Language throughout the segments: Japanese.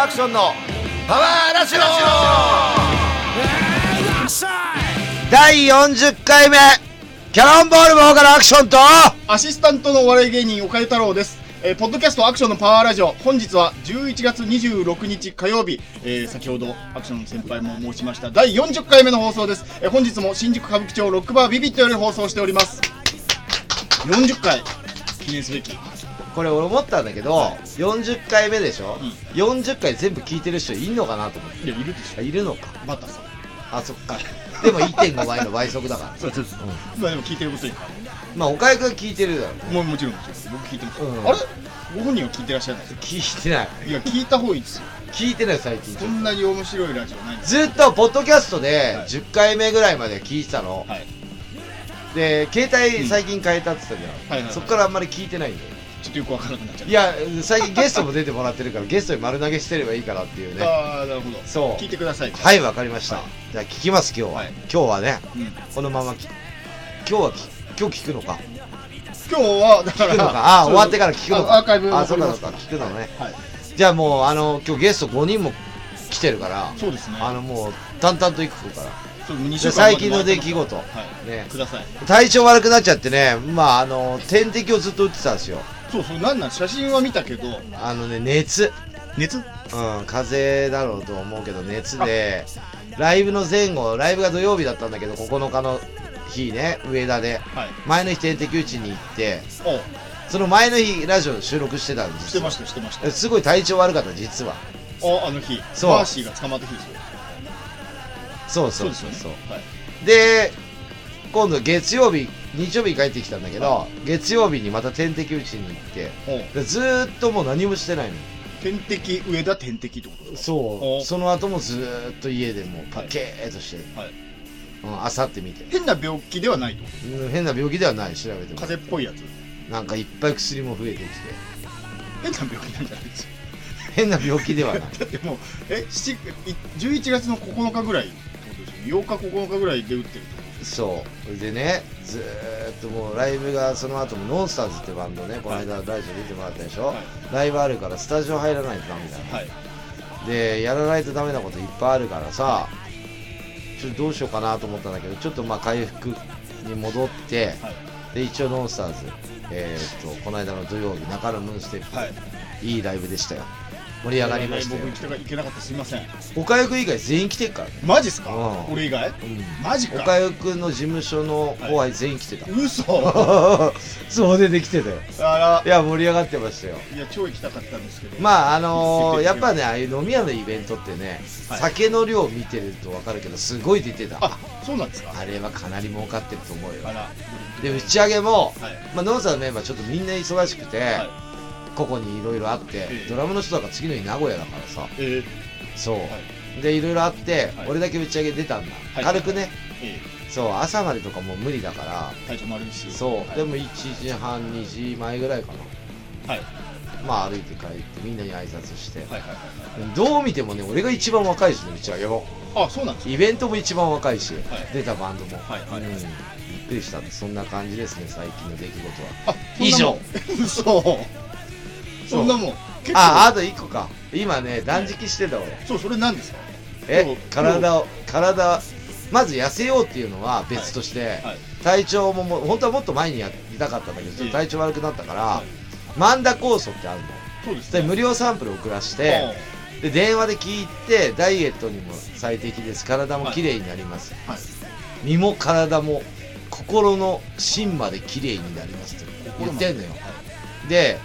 ルアクションのパワーラジオ。第40回目キャノンボールボーカルアクションとアシスタントのお笑い芸人岡井太郎です。えーポッドキャストアクションのパワーラジオ本日は11月26日火曜日、えー先ほどアクションの先輩も申しました。第40回目の放送です、えー本日も新宿歌舞伎町ロックバービビットより放送しております。40回記念すべきこれ俺思ったんだけど、40回目でしょ、40回全部聞いてる人いんのかなと思って。いやいるでしあいるのか。ょバタさん。あそっか。でも1.5倍の倍速だから そうそうそう、まあでも聞いてることにまあ岡井君聞いてるだろ。うもうもちろんもちろん僕聞いてます、うん。あれ？ご本人は聞いてらっしゃらないです聞いてない。いや聞いた方がいいですよ。聞いてない最近こんなに面白いラジオない。んですずっとポッドキャストではい。10回目ぐらいまで聞いてたの、はい。で携帯最近変えたって言ったじゃん、はいはいはい。そっからあんまり聞いてないんだよちょっとよくわからなくなっちゃった。いや最近ゲストも出てもらってるからゲストに丸投げしてればいいかなっていうね。ああなるほど。そう。聞いてください。はいわかりました、はい。じゃあ聞きます今日は、はい。今日はねうん。このままき今日はき今日聞くのか？今日はだから聞くのか？あ終わってから聞くのか。あアーカイブあそうかそうか聞くのね。はい。じゃあもうあの今日ゲスト5人も来てるからそうですね。あのもう淡々といくから。最近の出来事。はい。ね。ください。体調悪くなっちゃってねまああの点滴をずっと打ってたんですよそうそうなんなん写真は見たけど。あのね熱。熱？うん風邪だろうと思うけど熱でライブの前後ライブが土曜日だったんだけど9日の日ね上田で。はい。前の日点滴打ちに行っておその前の日ラジオ収録してたんですよ。してましたしてました。すごい体調悪かった実は。ああの日。そう。バーシーが捕まった日ですよ。そうそうですよねそうそうはい。で今度月曜日日曜日に帰ってきたんだけど、月曜日にまた点滴打ちに行ってずーっともう何もしてないの点滴上田点滴ってことですかそう。おその後もずーっと家でもうパケーっとして、はい。うん、あさって見て、変な病気ではないってこうん、変な病気ではない調べても。と風邪っぽいやつ。なんかいっぱい薬も増えてきて。変な病気なんじゃないですよ変な病気ではない。だってもうえ7い11月の9日ぐらいってことですよ8日9日ぐらいで打ってるってことそう。でねずーっともうライブがその後もノンスターズってバンドねこの間ラジオ出てもらったでしょ、はい。ライブあるからスタジオ入らないとダメだよ。はい。でやらないとダメなこといっぱいあるからさちょっとどうしようかなと思ったんだけどちょっとまあ回復に戻ってはい。で一応ノンスターズえーっとこの間の土曜日中野ムーンステップ、はい。い、いライブでしたよ盛り上がりましたよ僕行きたか行けなかったすいません。岡井君以外全員来てるからね。マジっすか？うん。俺以外？うん。マジか。岡井君の事務所の後輩全員来てた、嘘。そう出てきてたよ。あいや盛り上がってましたよ。らいや超行きたかったんですけど。まああのー、やっぱねああいう飲み屋のイベントってね、はい。酒の量見てると分かるけどすごい出てた。あそうなんですか？あれはかなり儲かってると思うよ。あら。で打ち上げも、はい。まあ、ノンさんのメンバーちょっとみんな忙しくて、はいここにいろいろあって、ええ。ドラムの人だから次の日名古屋だからさ。えーそう、はでいろいろあって、はい。俺だけ打ち上げ出たんだ、はい。軽くね。えそう朝までとかもう無理だから。ー体調も悪いしそう、はい。でも1時半2時前ぐらいかな。はい。まあ歩いて帰ってみんなに挨拶して、はいはいはいどう見てもね俺が一番若いしね打ち上げもはいあそうなんですか？イベントも一番若いし、はい。出たバンドも、はいはいうん、びっくりした。そんな感じですね最近の出来事は。あ以上。嘘そんなもん。結構。ああと1個か。今ね断食してた俺。そうそれ何ですか？え体を体まず痩せようっていうのは別として、はい。体調ももう本当はもっと前にやりたかったんだけどちょっと体調悪くなったから、はい。マンダ酵素ってあるの。そうですで無料サンプル送らしてで電話で聞いてダイエットにも最適です。体も綺麗になります、はい。身も体も心の芯まで綺麗になりますって言ってんのよ。で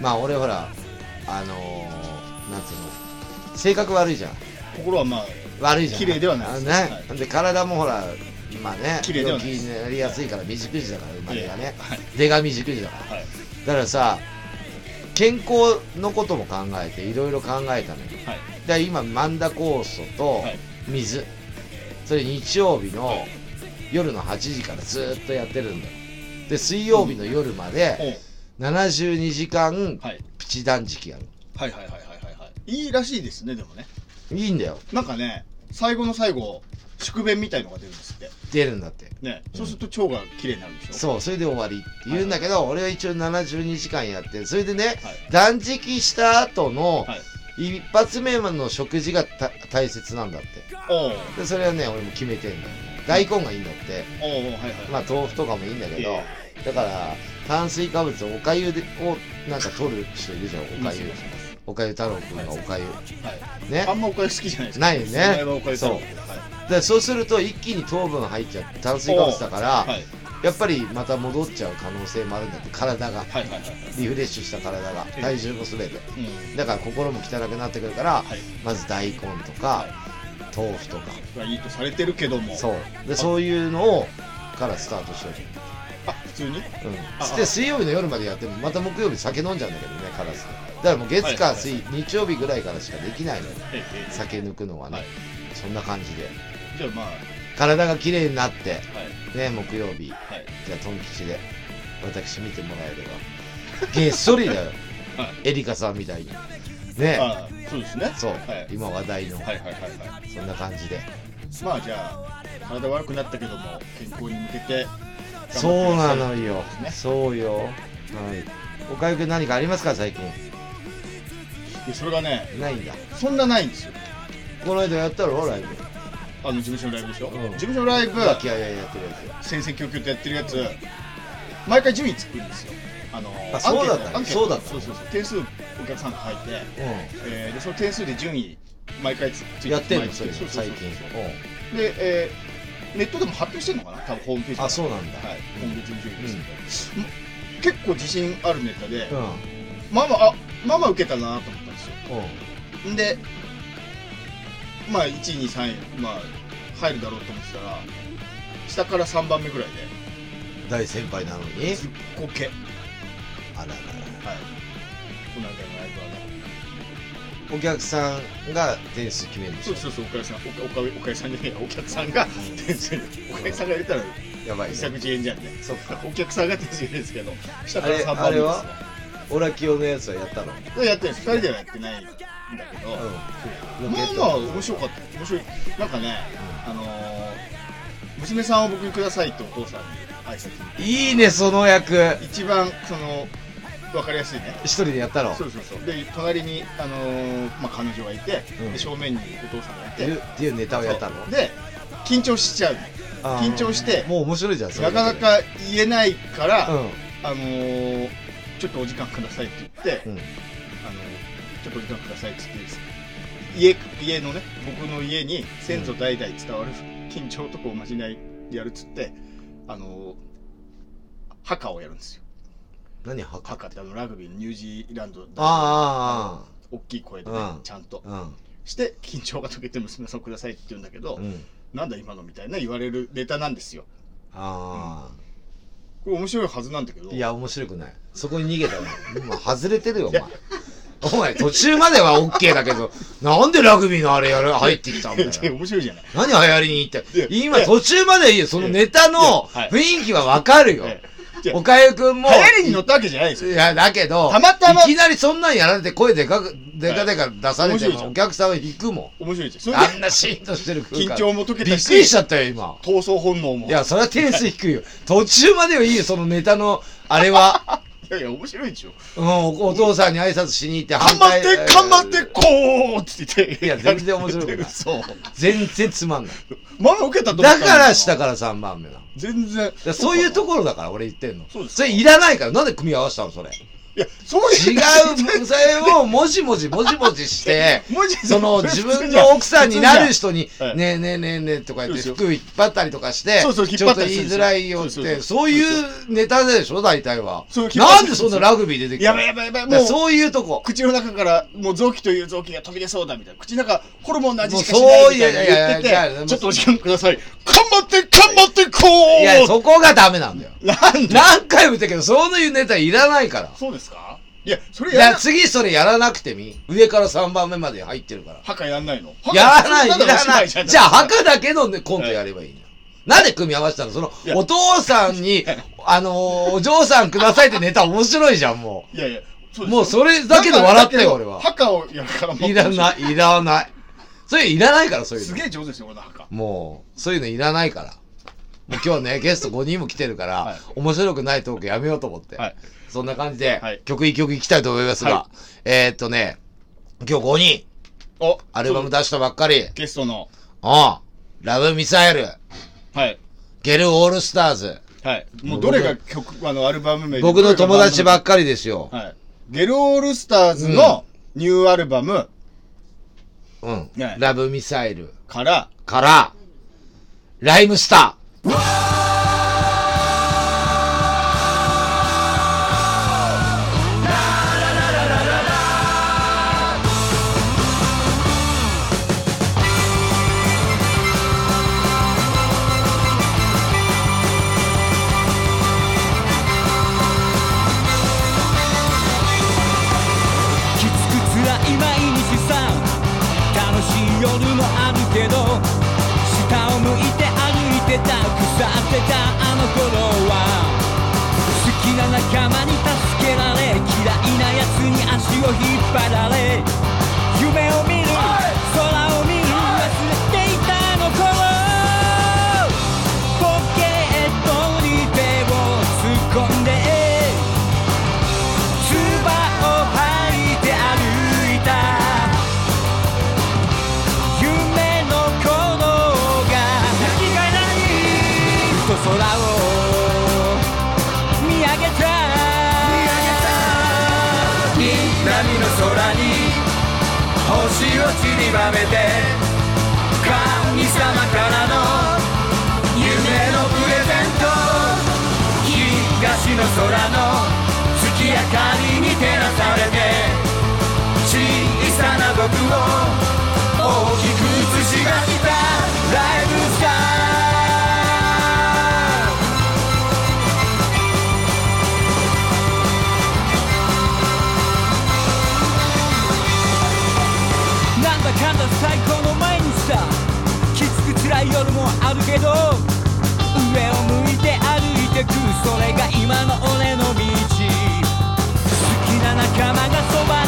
まあ俺ほらあのー、なんつうの性格悪いじゃん。心はまあ悪いじゃん。綺麗ではない。ね、はで体もほらまあね綺麗ではになりやすいから未熟児だから生まれがね、はい。出が未熟児だから。はい。だからさ健康のことも考えていろいろ考えたのよ。はい。で今マンダ酵素とはい。水、それ日曜日のはい。夜の8時からずーっとやってるんだよ。で水曜日の夜までお72時間はい。プチ断食やる。はいはいはいはいはいはい。いいらしいですねでもね。いいんだよ。なんかね最後の最後宿便みたいのが出るんですって。出るんだって。ね。そうすると腸が綺麗になるんでしょ？そうそれで終わりって言うんだけど、俺は一応72時間やってそれでね、はい。断食した後のはい。一発目の食事がた大切なんだって。でそれはね俺も決めてんだよ大根がいいんだって。おうはいはい。まあ豆腐とかもいいんだけど、えだから炭水化物おかゆでをなんか取る人いるじゃんおかゆ。おかゆ太郎くんがおかゆ。はいね。あんまおかゆ好きじゃないですか。ないよね。そう。はい。でそうすると一気に糖分入っちゃって炭水化物だから、はい。やっぱりまた戻っちゃう可能性もあるんだって体が。はいはいはい。リフレッシュした体が。ええ体重も全てうん。だから心も汚くなってくるから、はい。まず大根とか、は豆腐とか。いいいとされてるけども。そう。でそういうのをからスタートしようあ普通に？うん。あで水曜日の夜までやってもまた木曜日酒飲んじゃうんだけどねカラス。だからもう月はい火水、日曜日ぐらいからしかできないのよ。酒抜くのはね、はい。そんな感じで。えじゃあまあ。体が綺麗になってはい。ね木曜日。はい。じゃあトン吉で私見てもらえれば。げっそりだよ。はエリカさんみたいに。ね。あそうですね。そう、はい。今話題の、はいはいはいはい。そんな感じで。まあじゃあ体悪くなったけども健康に向けてそうなのよ。そうよ。はい。おかゆくん何かありますか？最近。でそれがねないんだ。そんなないんですよ。この間やったろ？ライブ。あの事務所のライブでしょ、うん。事務所のライブ和気あいあいやってるや戦々恐々とやってるやつ毎回順位つくんですよ。あのあそうだったそうだったそうそうそう。点数お客さんが書いて、つえーでその点数で順位毎回つついうんやってんの？それ最近。で、えーネットでも発表してんのかな？多分ホームページあそうなんだ。はい。今月の順位で。す、ん。結構自信あるネタで、まあまああまあまあ受けたなと思ったんですよ。ん。でまあ1位2位3位まあ入るだろうと思ってたら下から3番目ぐらい大先輩なのに？でずっこけ。はいあららら。この間のライブはねお客さんが点数決めるんでしょそうそうそうお客さんおおかお客さんじゃねえやお客さんが点数にお客さんが入れたらやばいね。自作自演じゃんねそっか。お客さんが点数入れるんですけど下からあれ3番目ですあれはオラキオのやつはやったの？それやってるんです2人ではやってないんだけど、うん。まあまあ面白かった面白いなんかねあのー娘さんを僕にくださいってお父さんに挨拶にいいねその役。一番その分かりやすいね。一人でやったのそうそうそう。で隣に、あのーまあ、彼女がいて、うん。で正面にお父さんがいて。っていうっていうネタをやったの？で緊張しちゃう。あー。緊張してもう面白いじゃんそれ。なかなか言えないから、うん。あのーちょっとお時間くださいって言って、うん。あのちょっとお時間くださいって言って家家のね僕の家に先祖代々伝わる緊張とかおまじないでやるっつってあの墓をやるんですよ何はか墓ってあのラグビーのニュージーランドあ大きい声でね、うん。ちゃんと。ああああして緊張が解けて娘さんくださいって言うんだけど、なんだ今のみたいな言われるネタなんですよ。あこれ面白いはずなんだけど。あいや面白くない。そこに逃げたの 今外れてるよお前。お前途中までは OK だけどなんでラグビーのあれやる入ってきたんだよ。面白いじゃない。何流行りに行って。今途中までいいよ。そのネタの雰囲気はわかるよおかゆくんも流行りに乗ったわけじゃないですよ。いやだけどたまたまいきなりそんなんやられて声でかくでかでか出されてもお客さんは引くもん。面白いじゃんあんなシーンとしてる空間。緊張も解けびたし。っくりしちゃったよ今。闘争本能も。いやそれは点数低いよ。途中まではいいよそのネタのあれは。いやいや面白いでしょ。うんおお父さんに挨拶しに行って頑張って頑張ってこうって言って。いや全然面白くない。そう全然つまんない。まあ受けたとだから下から3番目なの全然。そういうところだから俺言ってんの。そうです。それいらないから。なんで組み合わせたのそれいやそう違うそれをもじもじもじもじして その自分の奥さんになる人には、い。ねえねえねえねえとか言って服引っ張ったりとかして、そうそう引っちょっと言いづらいよって、そういうネタでしょ、大体は。なんでそんなラグビー出てきたの？やばいやばいやばいもう。そういうとこ。口の中からもう臓器という臓器が飛び出そうだみたいな。口の中ホルモンの味しかしないみたいなそういやいや言っていやいやてちょっとお時間ください。頑張って頑張ってこう。いや、そこがダメなんだよ。なんで？何回も言ったけど、そういうネタいらないから。そうです。かいやそれいや、やら次それやらなくてみ。上から3番目まで入ってるから。墓やんないの？やらない、い墓らない。じゃあ、墓だけのねコントやればいい。なんで組み合わせたの？そのい、やお父さんに、あのー、お嬢さんくださいってネタ面白いじゃん、もいやいやそうもうそれだけで笑ったよ、俺は。墓をやるからもういらない、いらない。それいらないから、そういうの。すげえ上手ですよ俺の墓もう、そういうのいらないから。もう今日ね、ゲスト5人も来てるから、はい面白くないトークやめようと思って。はいそんな感じで、はい。曲一曲いきたいと思いますが、はえー、っとね、今日5人、おアルバム出したばっかり。ゲストの。ああ、ラブミサイル、はい。ゲルオールスターズ。はい。もうどれが曲あのアルバム名で僕の友達ばっかかりですよ。はい。ゲルオールスターズのニューアルバム。うん。ね。ラブミサイル。から。から、ライムスタきたあの頃は好きな仲間に助けられ嫌いな奴に足を引っ張られりばめて神様からの夢のプレゼント。東の空の月明かりに照らされて。小さな僕をれが今の俺の道。好きな仲間がそばに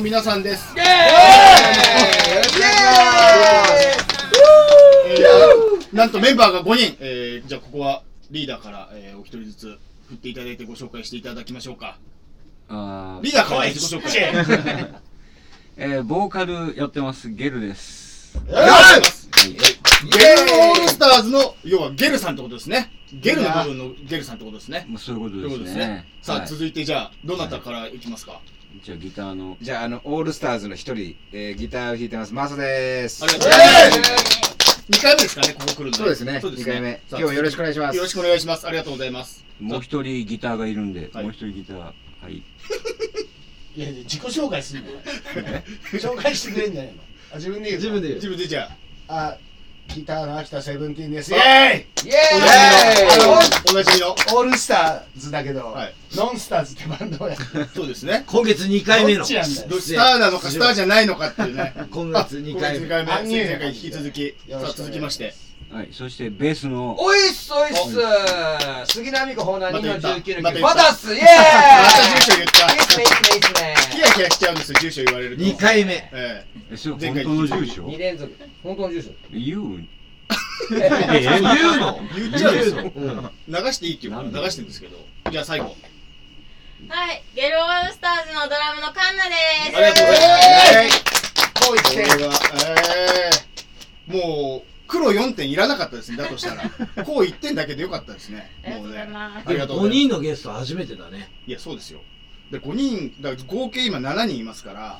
の皆さんです。イエーイ！えーなんとメンバーが5人、えーじゃあここはリーダーから、えーお一人ずつ振っていただいてご紹介していただきましょうか。あーリーダーから自己紹介。えー、ボーカルやってますゲルです。ゲルオールスターズの要はゲルさんってことですね。ゲルの部分のゲルさんってことですね。まあ、そういうことですすね。さあ、はい。続いてじゃあどなたからいきますか、じゃあギターの。じゃあ、あの、オールスターズの一人、えーギターを弾いてます、マサです。ありがとうございます。2回目ですかねここ来るのそうですね、そうです2回目。今日はよろしくお願いします。よろしくお願いします。ありがとうございます。もう一人ギターがいるんで、はい。もう一人ギター。はい。いやいや自己紹介すんのよ。紹介してくれんじゃないの。あ自分で言う自分で自分でじゃあギターの秋田セブンティーンです。イエーイイエーイ。おなじみの。オールスターズだけど、はい。ノンスターズってバンドをやってる。そうですね。今月2回目の。どっちなんだよ。どスターなのかスターじゃないのかっていうね。今月2回目。今月2回目。前回引き続き。さあ続きましてはい、そしてベースの。おいっすおいっす。杉並区ホーナー2の19の9また言った。バタッスイエーイ。また住所言った。いいっすねいいっすねいいっすね。ヒヤヒヤしちゃうんですよ住所言われると。2回目。ええ。それ前回本当の住所？2連続。本当の住所。言う？え言うの？え言っちゃうんですようん流していいっていうから流してるんですけど。じゃあ最後。はい、ゲルオールスターズのドラムのカンナです。ありがとうございます。こう言って。もう黒4点いらなかったですね。だとしたら。こう1点だけでよかったですね。ありがとうございもうねます。ありがとうございます5人のゲスト初めてだね。いやそうですよ。で5人だから合計今7人いますから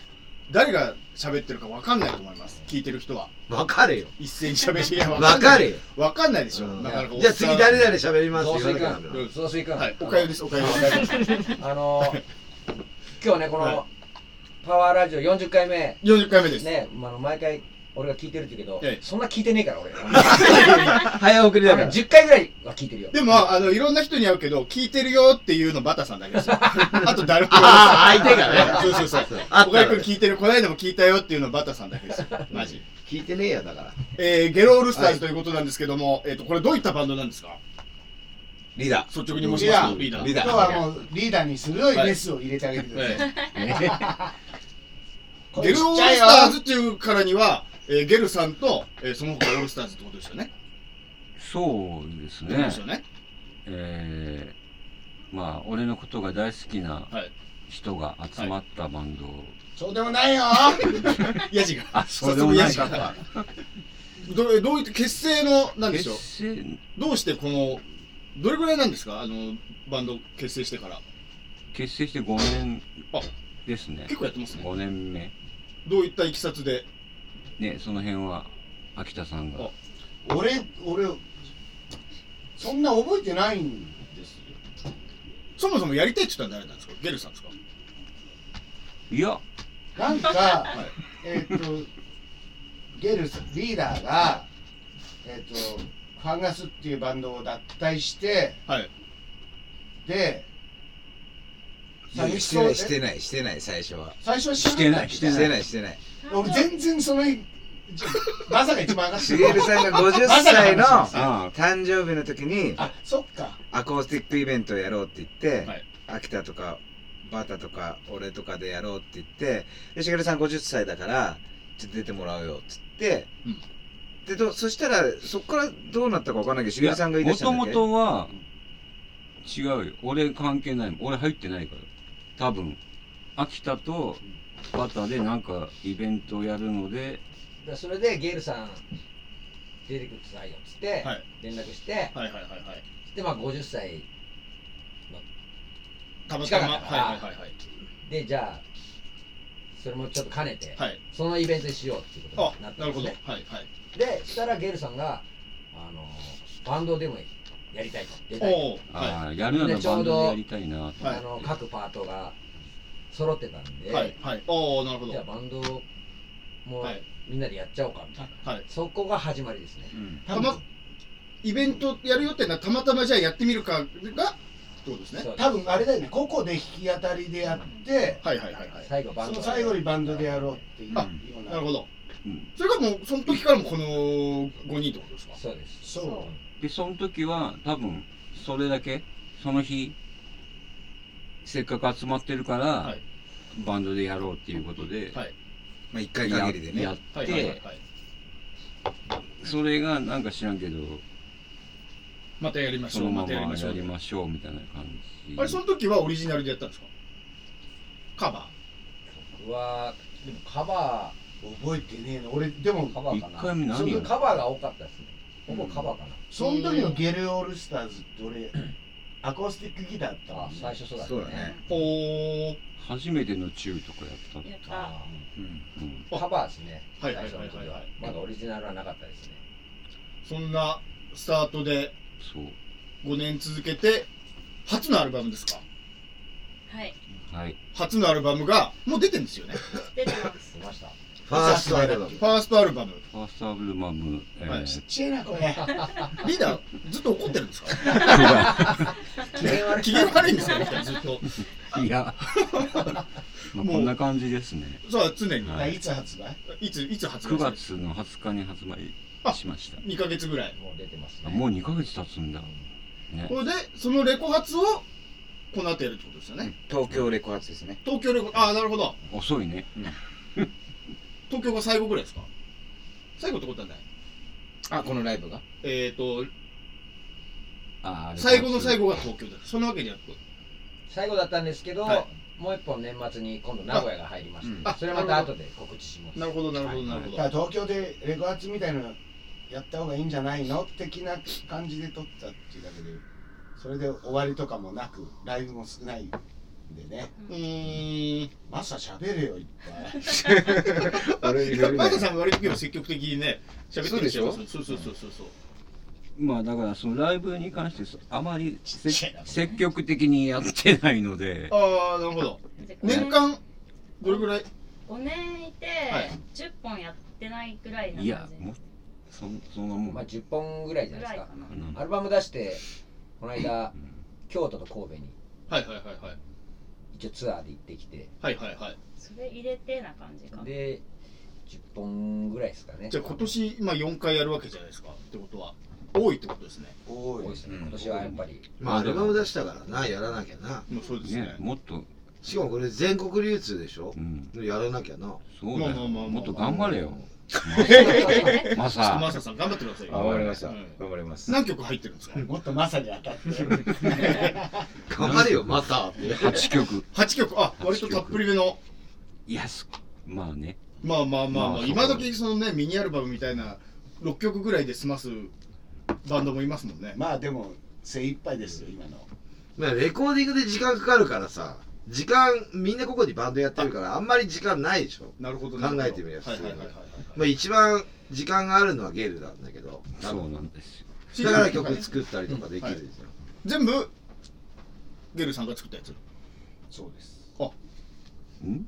誰が喋ってるか分かんないと思います。聞いてる人は。分かれよ。一斉に喋りいや分かれよ。分かんないでしょ、うん。なかなかじゃあ次誰々喋ります増水言わなきゃダメ君増水君はいおかゆです。おかゆです。あの今日ねこはい。のパワーラジオ40回目。40回目です、ねあの毎回俺が聞いてるって言うけどええ。そんな聞いてねえから俺。早送りだから。10回ぐらいは聞いてるよ。でもあのいろんな人に会うけど聞いてるよっていうのバタさんだけですよ。あと誰もあー相手がね。そうそうそう。あったらねおかゆくん聞いてるこの間も聞いたよっていうのバタさんだけですよ。マジ。聞いてねえやだから。えー、ゲロールスターズということなんですけども、えっ、とこれどういったバンドなんですか？リーダ率直に申します。とリーダー。リーダ今日はもうリーダーに鋭いメスを入れてあげてください。ゲルオールスターズっていうからには、えー、ゲルさんと、えー、その他オールスターズってことですよね。そうですそうねですよね。えー、まあ俺のことが大好きなはい。人が集まったバンドを、そうでもないよ ヤジが。あそうでもないか早速ヤジがどうどういった結成のなんでしょうどうしてこのどれぐらいなんですか？あのバンド結成してから。結成して5年あですね結構やってますね。5年目どういったいきさつで？ねその辺は秋田さんが俺、俺、そんな覚えてないんですよ。そもそもやりたいって言ったら誰なんですか？ゲルさんですか？いやなんか、はい。えっ、と、ゲルス、リーダーが、えっ、と、ファンガスっていうバンドを脱退して、はい。で、してないしてないしてない最初は。最初はしてないしてしてないしてない。俺全然その、ちょまさか一番上がってる。さんが50歳の誕生日の時にあ、そっか。アコースティックイベントをやろうって言って、はい。秋田とかバタとか俺とかでやろうって言ってでしげるさん50歳だからちょっと出てもらうよっつって、うん。でどそしたらそっからどうなったかわかんないけどしげるさんが言い出もともとは違うよ。俺関係ないもん。俺入ってないから。多分。秋田とバタでなんかイベントをやるのででそれでゲールさん出てくださいよっつってはい連絡してはいはいはいはい。でまあ50歳たまたま。近かはいったからはいはいはい。でじゃあそれもちょっと兼ねてはい。そのイベントにしようっていうことあになっ、たなんるほど。はいはい。でしたらゲルさんがあのバンドでもやりたいと出たいとおお。はああやるならでちょうどバンドでやりたいなとはいあの各パートが揃ってたんで、い。はいはい。おおなるほど。じゃあバンドもはい。みんなでやっちゃおうかみたいな、はい。そこが始まりですね、うん。たまイベントやるよってのはたまたまじゃあやってみるかがってことですね。そう多分あれだよね、個々で弾き当たりでやって、はいはいはいはい。最後バンドその最後にバンドでやろうっていうよあうな。なるほど。うんそれがもうその時からもこの5人ってことですか？そうです。そう。でその時は多分それだけその日せっかく集まってるから、はいバンドでやろうっていうことで、はい。まあ一回限りでね。やって、はいはいはいはい。それがなんか知らんけどまたやりましそのままょうまたやりましょやうりましょうみたいな感じ。あれその時はオリジナルでやったんですか？カバ僕はでもカバ覚えてねえの。俺、でもー、カバー一かな回目何をそのカバーが多かったですね。ほぼカバーかな、その時のゲルオールスターズって俺、アコースティックギターだったも。あ最初そうだったそうだね。初めてのチューとかやった。やったあうん。カバーですね。はいはい最初の時は。はいはいはいまだオリジナルはなかったですね。そんなスタートでそう。5年続けて初のアルバムですか？はい、はい。初のアルバムがもう出てんですよね。出てます。出ましたファーストアルバム。ファーストアルバム。ファーストアルバム、えーはい。ちっちゃいなこれ。リーダーずっと怒ってるんですか？機嫌悪いんですかずっと。いや、まあ、こんな感じですね。そう常に、はい。いつ発売？い、ついつ発9売月の20日に発売しました。2ヶ月ぐらい。もう出てますね。あもう2ヶ月経つんだ。ね。こ。れでそのレコ発をこの後やるってことですよね、東京レコ発ですね。東京レコああなるほど。遅いね。東京が最後ぐらいですか？最後ってことはない。あこのライブが？えっ、ー、とあー最後の最後が東京ですそんなわけじゃなく？最後だったんですけど、はい。もう一本年末に今度名古屋が入りまして、あそれまた後で告知します。なるほどなるほどなるほど、だから東京でレゴアツみたいなの？やった方がいいんじゃないの的な感じで撮ったっていうだけでそれで終わりとかもなくライブも少ない。んでね。うーん。マサ喋れよいっぱい。俺マ田さん割と積極的にね喋ってるそうでしょ？そうそうそうそうそう。まあだからそのライブに関してあまり積極的にやってないので、ああなるほど。年間どれぐらい？5年いて、はい。10本やってないぐらいな感じいや、もうそそんなもん。まあ10本ぐらいじゃないですか。アルバム出してこの間京都と神戸に。はいはいはいはい一応ツアーで行ってきて。はいはいはい。それ入れてな感じか。なで10本ぐらいですかね。じゃあ今年まあ4回やるわけじゃないですか。ってことは。多いってことですね。多い。多いですね。うん。今年はやっぱり。まあアルバム出したからなやらなきゃな。もうそうですね。ね、もっと、しかもこれ全国流通でしょ？うん、やらなきゃな。そうだよ。まあまあまあまあ。もっと頑張れよ。まちょっとマさ、サさん頑張ってくださいよ。頑張りましたうん。頑張ります。何曲入ってるんですか？もっとマサに当たって。頑張れよまたって8曲。8曲。あ割とたっぷりめの。いや、すまあね。まあまあまあ今時そのねミニアルバムみたいな6曲ぐらいで済ますバンドもいますもんね。まあでも精一杯ですよ今の。まあレコーディングで時間かかるからさ時間みんなここにバンドやってるからあ。んまり時間ないでしょ。なるほど考えてみればはいはいはいはい。まあ一番時間があるのはゲルなんだけどそうなんですよ。だから曲作ったりとかできるんですよ全部ゲルさんが作ったやつ？そうです。ん？ん？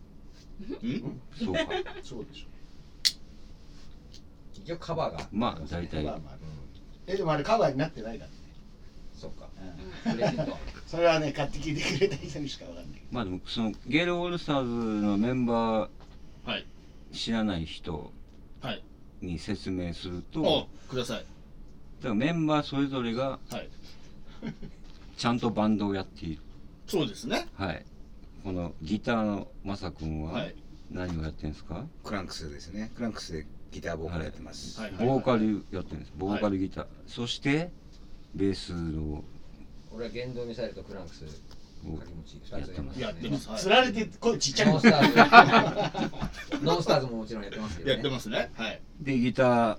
そうか。そうでしょ。一応カバーがまあ、大体。ま。あまあえでもあれカバーになってないからねそうか。うん。プレゼントそれはね買って聞いてくれた人にしかわかんないまあでも、その、ゲールオールスターズのメンバーはい知らない人はい。に説明すると、おだかください。らメンバーそれぞれがはい。ちゃんとバンドをやっている。そうですね。はい。このギターのマサ君ははい。何をやってるんですか、クランクスですね。クランクスでギターボーカルやってます。はい。ボーカルやってるんです。ボーカルギター。そして、ベースの。俺は原動ミサイルとクランクス掛け持ち2つやりますやってます。はいつられて声ちっちゃいノンスターズノンスターズももちろんやってますけどね。やってますね。はい。で、ギター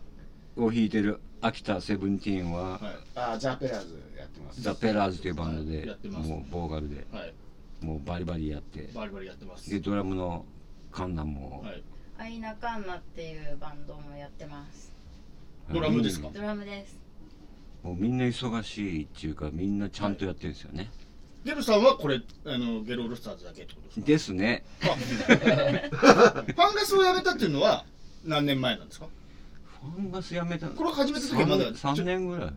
を弾いてる秋田セブンティーンは、はい。あザ・ペラーズやってます。ザ・ペラーズというバンドで、はいやってます。もうボーカルで、はい。もうバリバリやって、バリバリやってます。で、ドラムのカンナも、はい。アイナカンナっていうバンドもやってます。ドラムですか？ドラムですもうみんな忙しいっていうか、みんなちゃんとやってるんですよね。ゲルさんはこれあのゲロールスターズだけってことですか？ですね。ファンガスをやめたっていうのは何年前なんですか？ファンガスやめたこれ始めた時はまだ。3, 年ぐらい？あ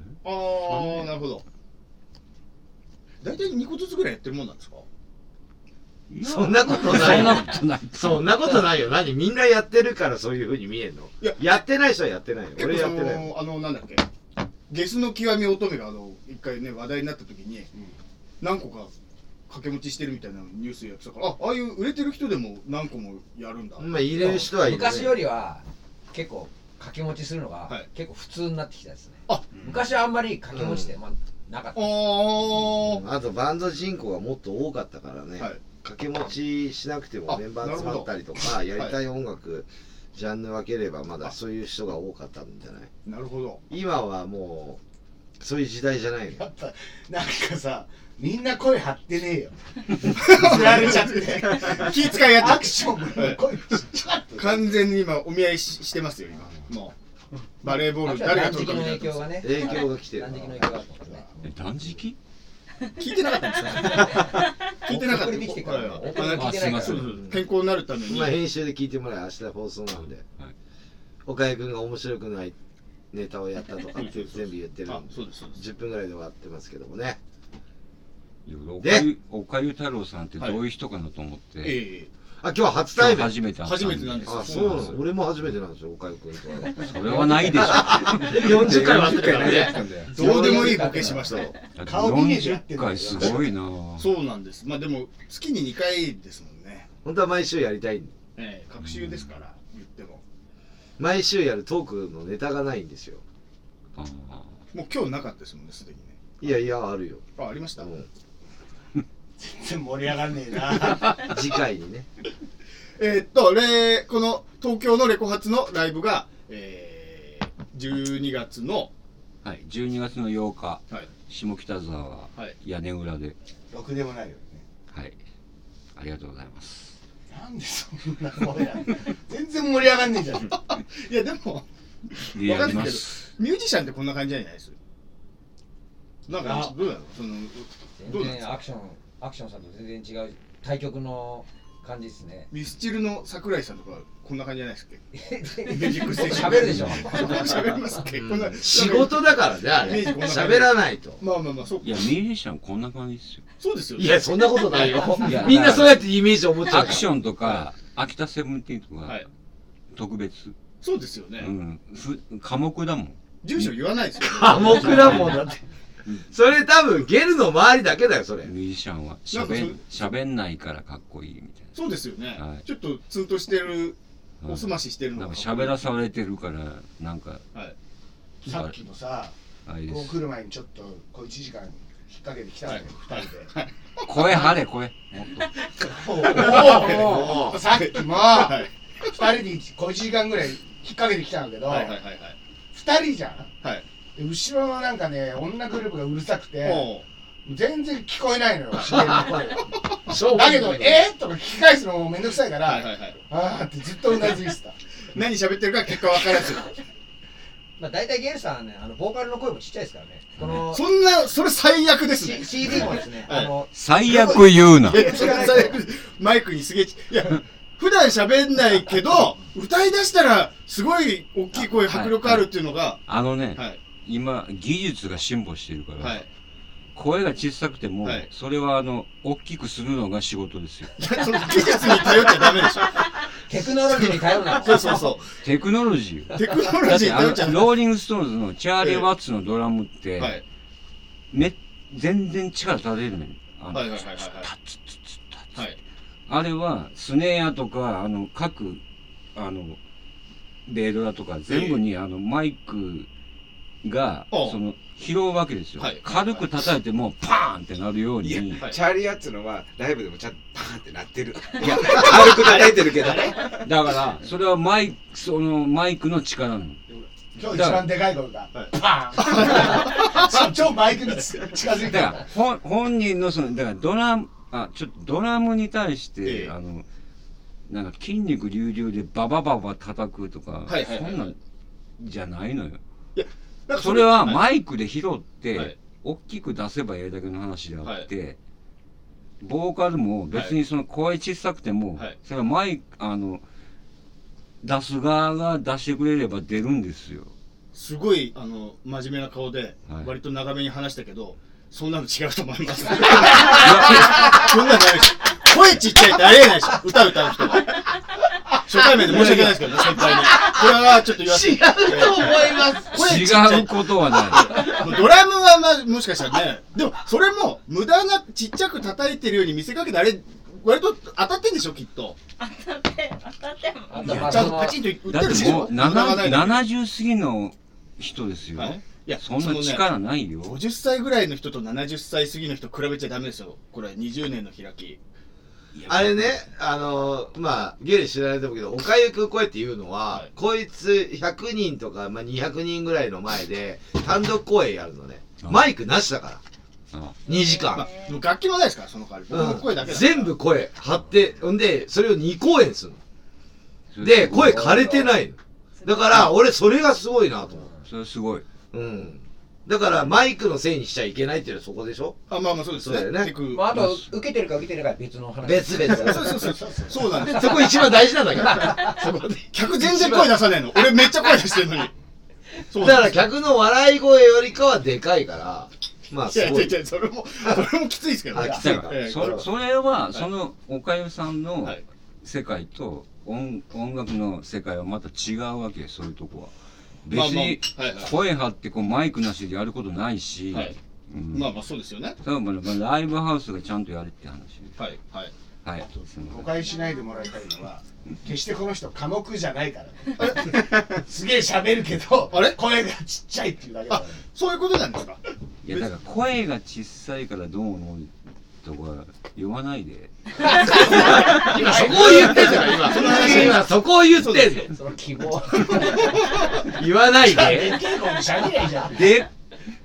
あなるほど。大体2個ずつぐらいやってるもんなんですか？そんなことそないんなことない。そんなことないよ。何？みんなやってるからそういうふうに見えんの？いや。やってない人はやってないよ俺やってないあのなんだっけ？ゲスの極み乙女があの一回ね話題になった時に何個か掛け持ちしてるみたいなニュースやってたからあああいう売れてる人でも何個もやるんだ、まあ入れる人はいる、ね、昔よりは結構掛け持ちするのがはい。結構普通になってきたですね、あ昔はあんまり掛け持ちってまあなかった、あー。あとバンド人口がもっと多かったからね、はい。掛け持ちしなくてもあメンバー集まったりとかやりたい音楽、ジャンル分ければまだそういう人が多かったんじゃない？なるほど。今はもうそういう時代じゃないのやっぱなんかさみんな声張ってねえよ。つられちゃって。気遣いやっアクションも声ちっちゃく完全に今お見合いししてますよ今。もう。バレーボール誰が取るかみたいな。影響がね。影響が来てる断食の影響があったもんね。え断食？聞いてなかったんですか聞いてなかった。てきてからはいはい送り聞いてないからそうそう健康になるために。まあ編集で聞いてもらえ明日放送なんで、はい。岡井君が面白くないネタをやったとかってうん全部言ってるあんで。そうですそうです。10分ぐらいで終わってますけどもね。おでかゆおかゆ太郎さんってどういう人かなと思って、ええあ今日は初対面。初めて会った初めてなんですよ。あそうなの。俺も初めてなんですよ岡井君とは。それはないでしょ。40回は会ってるからね。どうでもいいボケしました顔見ねえじゃん40回すごいな。そうなんです。まあでも月に2回ですもんね。本当は毎週やりたいええ隔週ですから言っても。毎週やるトークのネタがないんですよ。あもう今日なかったですもんねすでにね。いやいやあるよ、あありました？うん全然盛り上がんねえな。次回にね。えーっと、レこの東京のレコ発のライブが、えー、12月の、ーはい12月の8日はい、下北沢はい。屋根裏で。ろくでもないよね。はい。ありがとうございます。なんでそんな声なの全然盛り上がんねえじゃん。いやでもでやりまわかんないけどす。ミュージシャンってこんな感じじゃないです？なんかあどうなの？そのどうなんですか？全然アクションアクションさんと全然違う対局の感じですね。ミスチルの桜井さんとかこんな感じじゃないですっけ？ミュージックステーション。喋るでしょ。喋りますっけ、こんな。仕事だからねあれイメージこんな感じ。喋らないと。まあまあまあそういやミュージシャンこんな感じですよ。そうですよね。いやそんなことないよ。いやみんなそうやってイメージを持っちゃうアクションとか秋田セブンティーンとかはい。特別。そうですよね、うん。ふ科目だもん。住所言わないですよ、ね、科目だもんだってそれ多分ゲルの周りだけだよそれ。ミュージシャンは。しなんかそゃべんしゃべんないからかっこいいみたいそうですよね、はい。ちょっとツンとしてるなおすまししてるのなんか喋らされてるからなんかはい。さっきのさこうあれです。来る前にちょっとこう1時間引っ掛けてきたんだよ、二人で。声張れ声。もっおおさっきもはい。二人で 小1時間ぐらい引っ掛けてきたんだけど、はいはいはい二人じゃん。はい。で後ろのなんかね女グループがうるさくてお全然聞こえないのよ だけど「えー?」とか聞き返すのもめんどくさいから、はいはいはい。あーってずっとうなずいてた何喋ってるか結果分からず。まあ大体ゲルさんはねあのボーカルの声もちっちゃいですからね。このそんなそれ最悪ですね。C- CD もですねはい。あの最悪言うな。マイクにすげえちいや 普段喋んないけど歌い出したらすごい大きい声迫力あるっていうのが。あのね、はい今技術が進歩してるから、はい。声が小さくても、はい。それはあの大きくするのが仕事ですよ。その技術に頼っちゃダメでしょ。テクノロジーに頼るな。そうそうそテクノロジーうテクノだロジーに頼っちゃダメ。ローリング・ストーンズのチャーリー・ワッツのドラムって、はい。め全然力足れるねあのはいはいはいはいツツツツはいあれはスネアとかあの各あのベードラとか全部にあのマイクがその拾うわけですよ、はい。軽く叩いてもパーンってなるように。いや、はい。チャーリー・アッツのはライブでもちゃんとパーンってなってる。いや、軽く叩いてるけど。だからそれはマイクそのマイクの力なの。今日一番でかい声がはい。パーン。超マイクにつ近づいてる。だから本本人のそのだからドラムあちょっとドラムに対して、ええ。あのなんか筋肉隆々でババババ叩くとか、はいはいはいはい。そんなんじゃないのよなんかそれははい。マイクで拾って、はい。大きく出せばいいだけの話であって、ボーカルも別にその声小さくても、はい。それはマイクあの出す側が出してくれれば出るんですよ。すごいあの真面目な顔ではい。割と長めに話したけどそんなの違うと思います。そんなのないです声ちっちゃいってありえないでしょ。歌歌う人が初対面で申し訳ないですけどね先輩にこれはちょっと言わせて。違うと思います。違うことはない。ドラムはまあもしかしたらね。でもそれも無駄なちっちゃく叩いてるように見せかけてあれ割と当たってんでしょきっと。当たって当たっても。ちゃんとパチンと打だってるでしょ。ってもう無駄がないのに。70過ぎの人ですよ、はい。いやそんな力ないよ、50歳ぐらいの人と70歳過ぎの人比べちゃダメですよ。これ20年の開きあれね、あのーまあ、ゲリ知らないと思うけど、おかゆくんこうやって言うのは、はいこいつ100人とか、まあ、200人ぐらいの前で、単独公演やるのね。あマイクなしだから。あ2時間。まあ楽器もないですからその代わり声だけ全部声張って、ほんで、それを2公演するの。で、声枯れてないの。だから、俺、それがすごいなと思う。それすごいうん。だからマイクのせいにしちゃいけないっていうのはそこでしょ？あまあまあそうですそうだよね。テク。まあ、あと、受けてるか受けてるかは別の話。別々そうそうそうそう。そうなんです。そこ一番大事なんだから そこで。客全然声出さないの。俺めっちゃ声出してるのに。そうだからなんです客の笑い声よりかはでかいから。まあい。いやいやいやそれもそれもきついですけどね。あきついか。ええそそれは、そのおかゆさんのはい。世界と音音楽の世界はまた違うわけそういうとこは別に声張ってこうマイクなしでやることないし、はい。うん。まあまあそうですよね。多分まあライブハウスがちゃんとやるって話。はいはい。はい。誤解しないでもらいたいのは決してこの人寡黙じゃないから。ね すげえ喋るけどあれ？声がちっちゃいっていうだけだあから。ねそういうことなんですか？いやだから声が小さいからどうの？とか言わないで。今そこを言ってんだよ今。今そこを言ってんだよ。その希望。言わないででっけえ声で喋りゃいいじゃんで。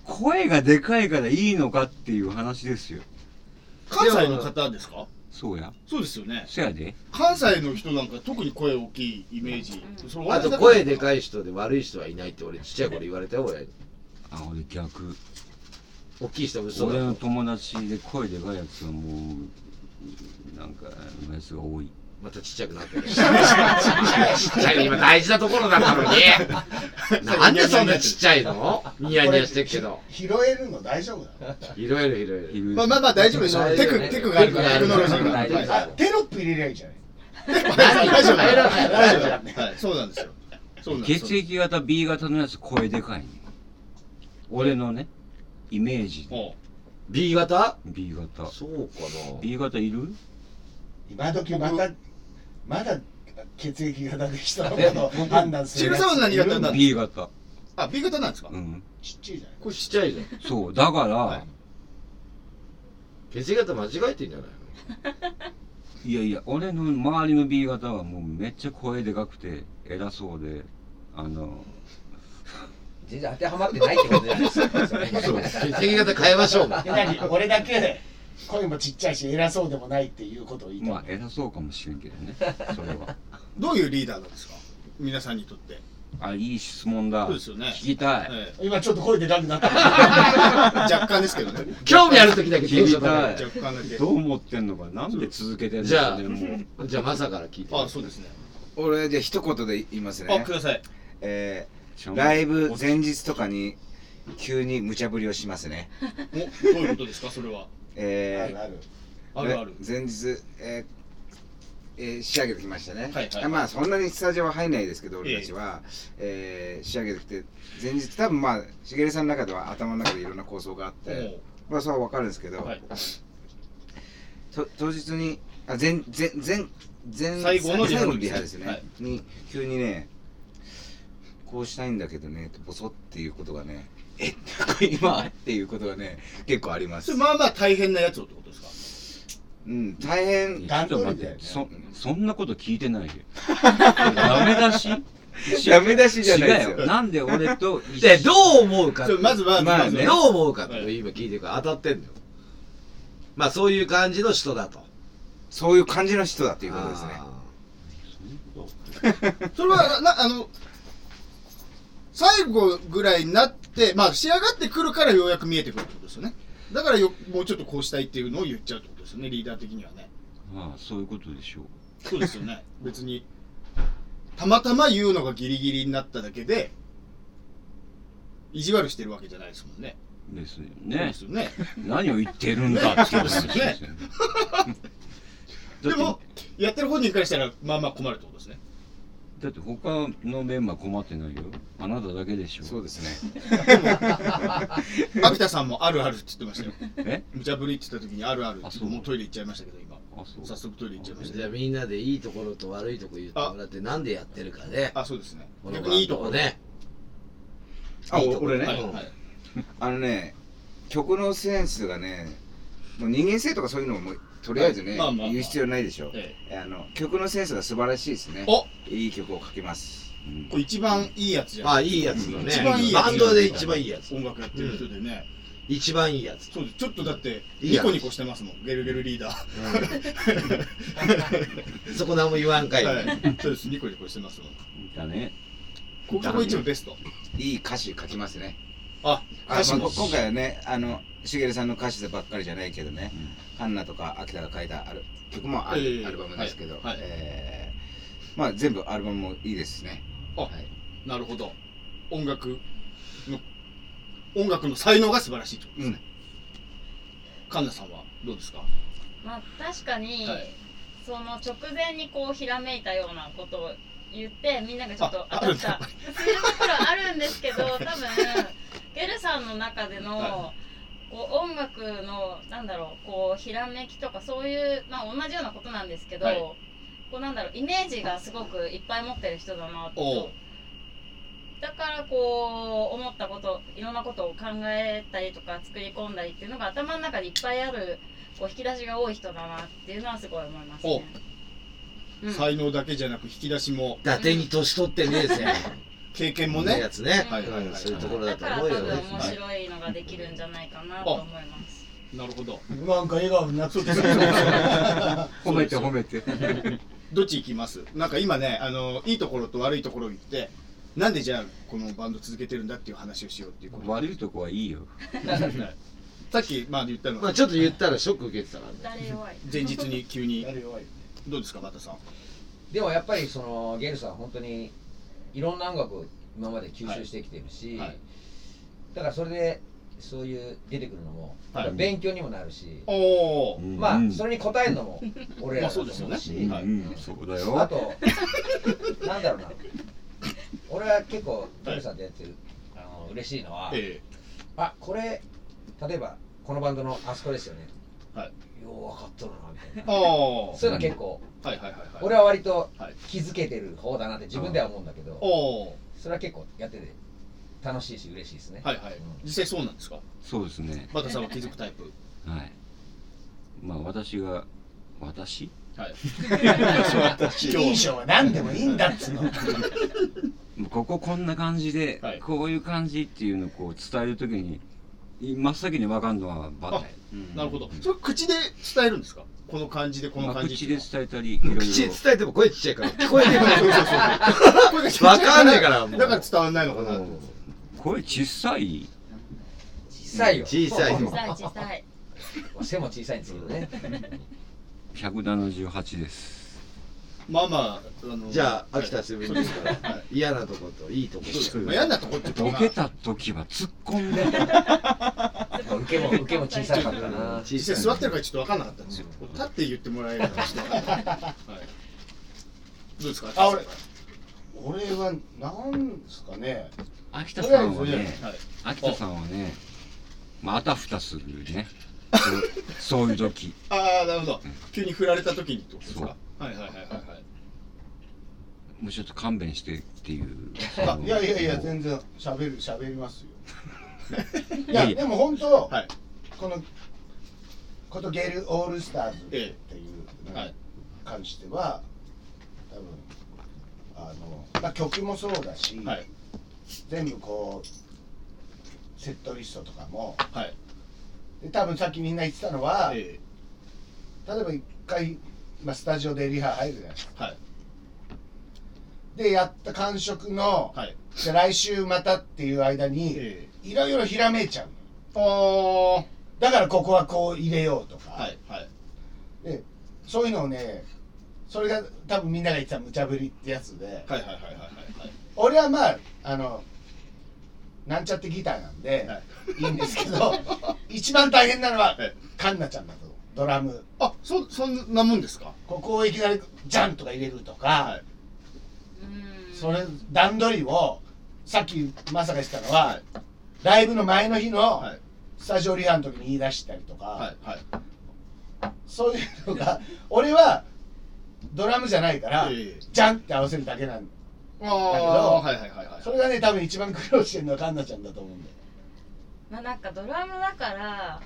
声がでかいからいいのかっていう話ですよ。関西の方ですか？そうや。そうですよね。そやで。関西の人なんか特に声大きいイメージ。あと声でいかい人で悪い人はいないって俺ちっちゃい頃言われたよ親に。あ俺逆大きい人は嘘だ。俺のと友達で声でかいやつはもうなんかのやつが多い。またちっちゃくなってる。ちっちゃい今大事なところだったのに。なんでそんなちっちゃいの？ニヤニヤしてるけど。拾えるの大丈夫なの？いろいろいろいろ。いる。まあまあまあ大丈夫でしょテクテクがあるから。テクノロジーがテロップ入れりゃいいじゃない。大丈夫。入らない大丈夫。入らないはいそうなんです。よ血液型 B 型のやつ声でかいね。俺のねイメージ。B 型？B 型。そうかな。B 型いる？今時またまだ血液型で人のことを判断するやつ。シルさんは何型なんで B 型。あ B 型なんですか？うん。ちっちゃいじゃないこれちっちゃいじゃん。そうだから、はい。血液型間違えてんじゃない い、やいや俺の周りの B 型はもうめっちゃ声でかくて偉そうであの全然当てはまってないってことじゃないですか。それのそう。血液型変えましょう。何？俺だけ声もちっちゃいし偉そうでもないっていうことを言いたい、まあ偉そうかもしれんけどね。それは。どういうリーダーなんですか？皆さんにとって。あいい質問だ。そうですよね。聞きたい、え今ちょっと声でかくなったえ若干ですけどね。興味ある時だけテンション高い。聞き若干だけ。どう思ってんのか？なんで続けてんのじゃあかねじゃあマサから聞いて。あそうですね。俺じゃあ一言で言いますあねください。えー、ライブ前日とかに急に無茶ぶりをしますね。おどういうことですかそれは？あえーるある。あるある。前日、えーえー仕上げてきましたね、はいはいまあそんなにスタジオは入んないですけど俺たちは、えー仕上げてきて前日多分まあしげるさんの中では頭の中でいろんな構想があって、まあそれは分かるんですけど、はい。と当日にあ前前前前最後のリハ最後のリハですね、はい。に急にねこうしたいんだけどねボソっていうことがねえ今っていうことがね結構あります。まあまあ大変なやつをってことですか？うん大変。ちょっと待って、そそんなこと聞いてないよダメ出し？ダメ出しじゃないですよ。なんで俺と一でどう思うか。まずはまあね。ずどう思うかって今聞いてるから当たってんのよ。まあそういう感じの人だと。そういう感じの人だっていうことですね。あそれはなあの最後ぐらいになってまあ仕上がってくるからようやく見えてくるってことですよね。だからよもうちょっとこうしたいっていうのを言っちゃうってことですよねリーダー的にはね。まあそういうことでしょう。そうですよね。別にたまたま言うのがギリギリになっただけで意地悪してるわけじゃないですもんね。ですよね。ですよね。何を言ってるんだって話ですよね。でもやってる本人からしたらまあまあ困るってことですねだって他のメンバー困ってないよ。あなただけでしょ。そうですね。秋田さんもあるあるって言ってましたよ。え？無茶ぶりって言った時にあるあるってあそう。もうトイレ行っちゃいましたけど今。あそう。早速トイレ行っちゃいました。じゃあみんなでいいところと悪いところ言ってもらってなんでやってるかねあそうですね。逆にいいところね。あいいところ俺ね？はいはい。あのね曲のセンスがねもう人間性とかそういうのもとりあえずね、まあまあまあ。言う必要ないでしょ、えあの曲のセンスが素晴らしいですね。お。いい曲を書けます。これ一番いいやつじゃん。あいいやつのね。一番いいやつ。バンドで一番いいやつ。音楽やってる人でね、一番いいやつ。そうです。ちょっとだっていいやつ。ニコニコしてますもん。ゲルゲルリーダー。そこ何も言わんかい、はい。そうです。ニコニコしてますもん。だね。ここが一番ベスト。いい歌詞書きますね。ああ歌詞も。まあ今回はねあのしげるさんの歌詞でばっかりじゃないけどね、カンナとか秋田が書いたある曲もある、ええアルバムですけど、はいはい。えーまあ全部アルバムもいいですね。あはい。なるほど。音楽の音楽の才能が素晴らしいとですね、カンナさんはどうですか？まあ確かに、はい。その直前にこうひらめいたようなことを言ってみんながちょっとあ当たったあするところはあるんですけど多分ゲルさんの中での、はこう音楽のなんだろうこうひらめきとかそういう、まあ、同じようなことなんですけど、はい。こうなんだろうイメージがすごくいっぱい持ってる人だなと。だからこう思ったこといろんなことを考えたりとか作り込んだりっていうのが頭の中でいっぱいあるこう引き出しが多い人だなっていうのはすごい思いますね。う。ん。才能だけじゃなく引き出しも。伊達に年取ってねえぜ。経験もね。ねやつね。はいはいはいうん。そういうところだと思うよ分ね。面白いのができるんじゃないかなと思います。なるほど。なんか笑顔になってる 褒めて褒めて。どっち行きます？なんか今ねあのいいところと悪いところを言ってなんでじゃあこのバンド続けてるんだっていう話をしようっていうこと。悪いとこはいいよ。さっきまあ言ったの。まあちょっと言ったらショック受けてたからね。誰弱い？前日に急に。誰弱い？どうですかバタさん。でもやっぱりそのゲルさんは本当にいろんな音楽を今まで吸収してきてるし、はい。はい。だからそれでそういう出てくるのも、はい。勉強にもなるし、うん。まあうんそれに応えるのも俺らだとまあそうですよね。思うし、はいうん。そうだあよとなんだろうな。俺は結構ゲルさんとやってる、あの嬉しいのは、えあこれ例えばこのバンドのあそこですよね。はいよう分かっとるなみたいな。えああそういうのは結構、はいはいはいはい。俺は割とはい。気づけてる方だなって自分では思うんだけど、おおそれは結構やってて楽しいし嬉しいですね。はいはい。実際そうなんですか？そうですね。バタさんは気づくタイプ？はい。まあ私が私？はい。印象は何でもいいんだっつうの。こここんな感じで、はい。こういう感じっていうのをこう伝えるときに真っ先に分かるのはバタやなるほど。それ口で伝えるんですか？この感じでこのまあ、感じ口で伝えたりいろいろ。口で伝えても声ちっちゃいから。聞こえねえから。声がちっちゃいわかんねえからもう。だから伝わんないのかな？と声小さい。小さいよ。小さい小さい小さい。背も小さいんですけどね。178ですまあまああのじゃあ、秋田セブンですからはい、嫌なとこといいとこそうですまあ嫌なとこってボケた時は突っ込んで。受けも受けも小さかったな。小実際さい座ってるからちょっと分かんなかったんですよ。立って言ってもらえればちょっとはい。どうですか？あ俺俺はなんですかね。秋田さんはねはい。秋田さんはねまああたふたするね。そうそういう時。ああなるほど。急に振られた時にってことですか？はいはいはいはいはい。もうちょっと勘弁してっていう。あいやいやいや全然喋る喋りますよ。いいやいや。やでも本当、はい。このことゲルオールスターズっていうのにはい。関しては多分あの、まあ、曲もそうだし、はい。全部こうセットリストとかもはい。で多分さっきみんな言ってたのは、え。例えば一回、まあ、スタジオでリハ入るじゃないですか。ーはい。でやった感触の、はい。で来週またっていう間にえいろいろひらめいちゃうの。ー、あだからここはこう入れようとか、あはいはい。でそういうのをねそれが多分みんなが言ってた無茶ぶりってやつで。はいはいはいはいはい。俺はまああのなんちゃってギターなんで、はい。い、いんですけど一番大変なのは はい。カンナちゃんだとドラム。あそそんなもんですか？ここをいきなりジャンとか入れるとか、はい。うん。それ段取りをさっきまさか言ってたのは、ライブの前の日のはい。スタジオリハの時に言い出したりとか、はいはい。そういうのが 俺はドラムじゃないから、ええ。ジャンって合わせるだけなんああはいはいはいはい。それがね多分一番苦労してるのはカンナちゃんだと思うんだよ。まあなんかドラムだから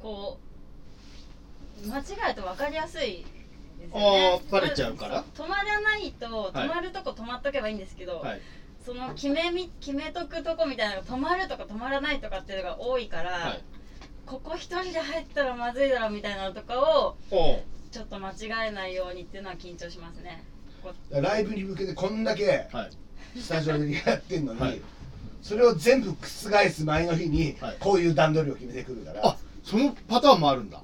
こう間違えると分かりやすいですよね。あーバレちゃうから？止まらないとはい。止まるとこ止まっとけばいいんですけど、はい。その決めみ決めとくとこみたいなのが止まるとか止まらないとかっていうのが多いから、はい。ここ一人で入ったらまずいだろみたいなのとかをちょっと間違えないようにっていうのは緊張しますね。ライブに向けてこんだけはい。スタジオでやってんのに、はい。それを全部覆す前の日にはい。こういう段取りを決めてくるから、あそのパターンもあるんだ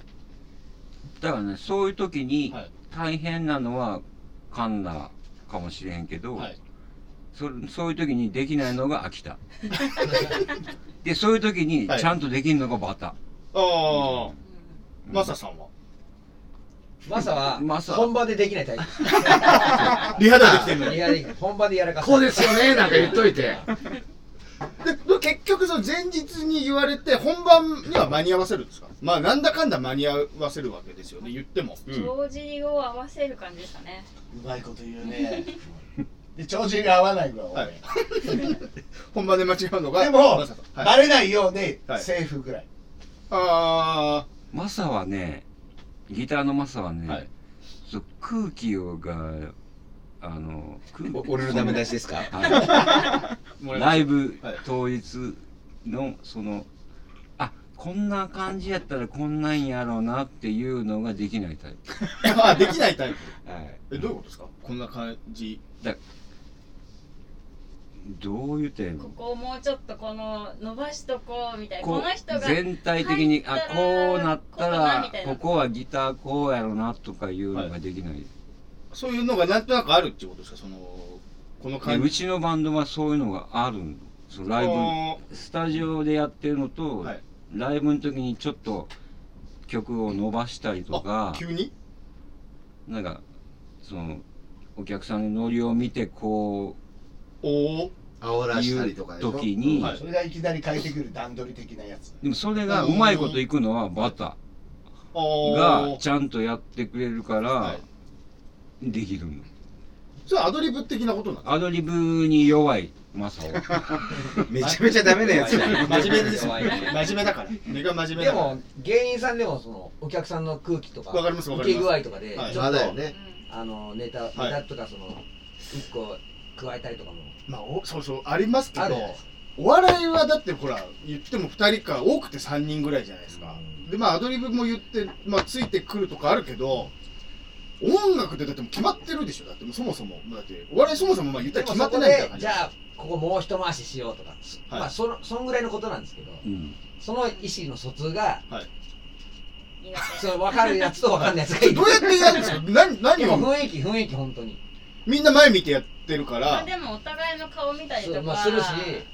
だからねそういう時にはい。大変なのはカンナかもしれへんけど、はい。そそういう時にできないのが秋田 でそういう時にはい。ちゃんとできるのがバタ。ああ。マサさんは？マサはマサ。本番でできないタイプ。リハでできてんのに。いや本番でやらかす。こうですよねなんか言っといてで結局その前日に言われて本番には間に合わせるんですか？まあなんだかんだ間に合わせるわけですよね言っても、帳尻を合わせる感じですかね。うまいこと言うね。で調子が合わないぐらい、はい。本番で間違うのがでも、はい、バレないようにはい。セーフぐらい、あー。マサはねギターのマサはね、はい。空気をがあの俺のダメ出しですか？はい。あライブはい。当日のそのあこんな感じやったらこんなんやろうなっていうのができないタイプ。あできないタイプ？はい。えどういうことですか？こんな感じ？どう言うてんのここをもうちょっとこの伸ばしとこうみたいな。ここの人がう全体的にあこうなったらここはギターこうやろなとかいうのができない、そういうのがなんとなくあるっていうことですか？そのこので感じ。うちのバンドはそういうのがあるの。そのライあブスタジオでやってるのと、はい。ライブの時にちょっと曲を伸ばしたりとか急に？なんかそのお客さんのノリを見てこおお煽らしたりとかでしょ？時に、はい。それがいきなり変えてくる段取り的なやつ。でもそれがうまいこといくのはバタおがー。ちゃんとやってくれるからはいできるの、それはアドリブ的なことなの？アドリブに弱いマサオ。めちゃめちゃダメなやつ。だ真面目です。真面目だから。根が真面目でだから。も芸人さんでもそのお客さんの空気とかわかります受ります。け具合とかではい。ちょっとまだよね。あのネタネタとかその一個加えたりとかも。まあおそうそうありますけどお笑いはだってほら言っても2人か多くて3人ぐらいじゃないですか。でまあアドリブも言って、まあ、ついてくるとかあるけど音楽でだってもう決まってるでしょ。だってもうそもそも。だってお笑いそもそもまあ言ったら決まってないみたいな感じじゃあここもう一回ししようとか、はい。まあそのそんぐらいのことなんですけどうん。その意思の疎通が苦手その分かるやつと分かんないやつがいるどうやってやるんですか？何何を？雰囲気雰囲気本当に。みんな前見てやってるかまらあでもお互いの顔見たりとか、まあするし。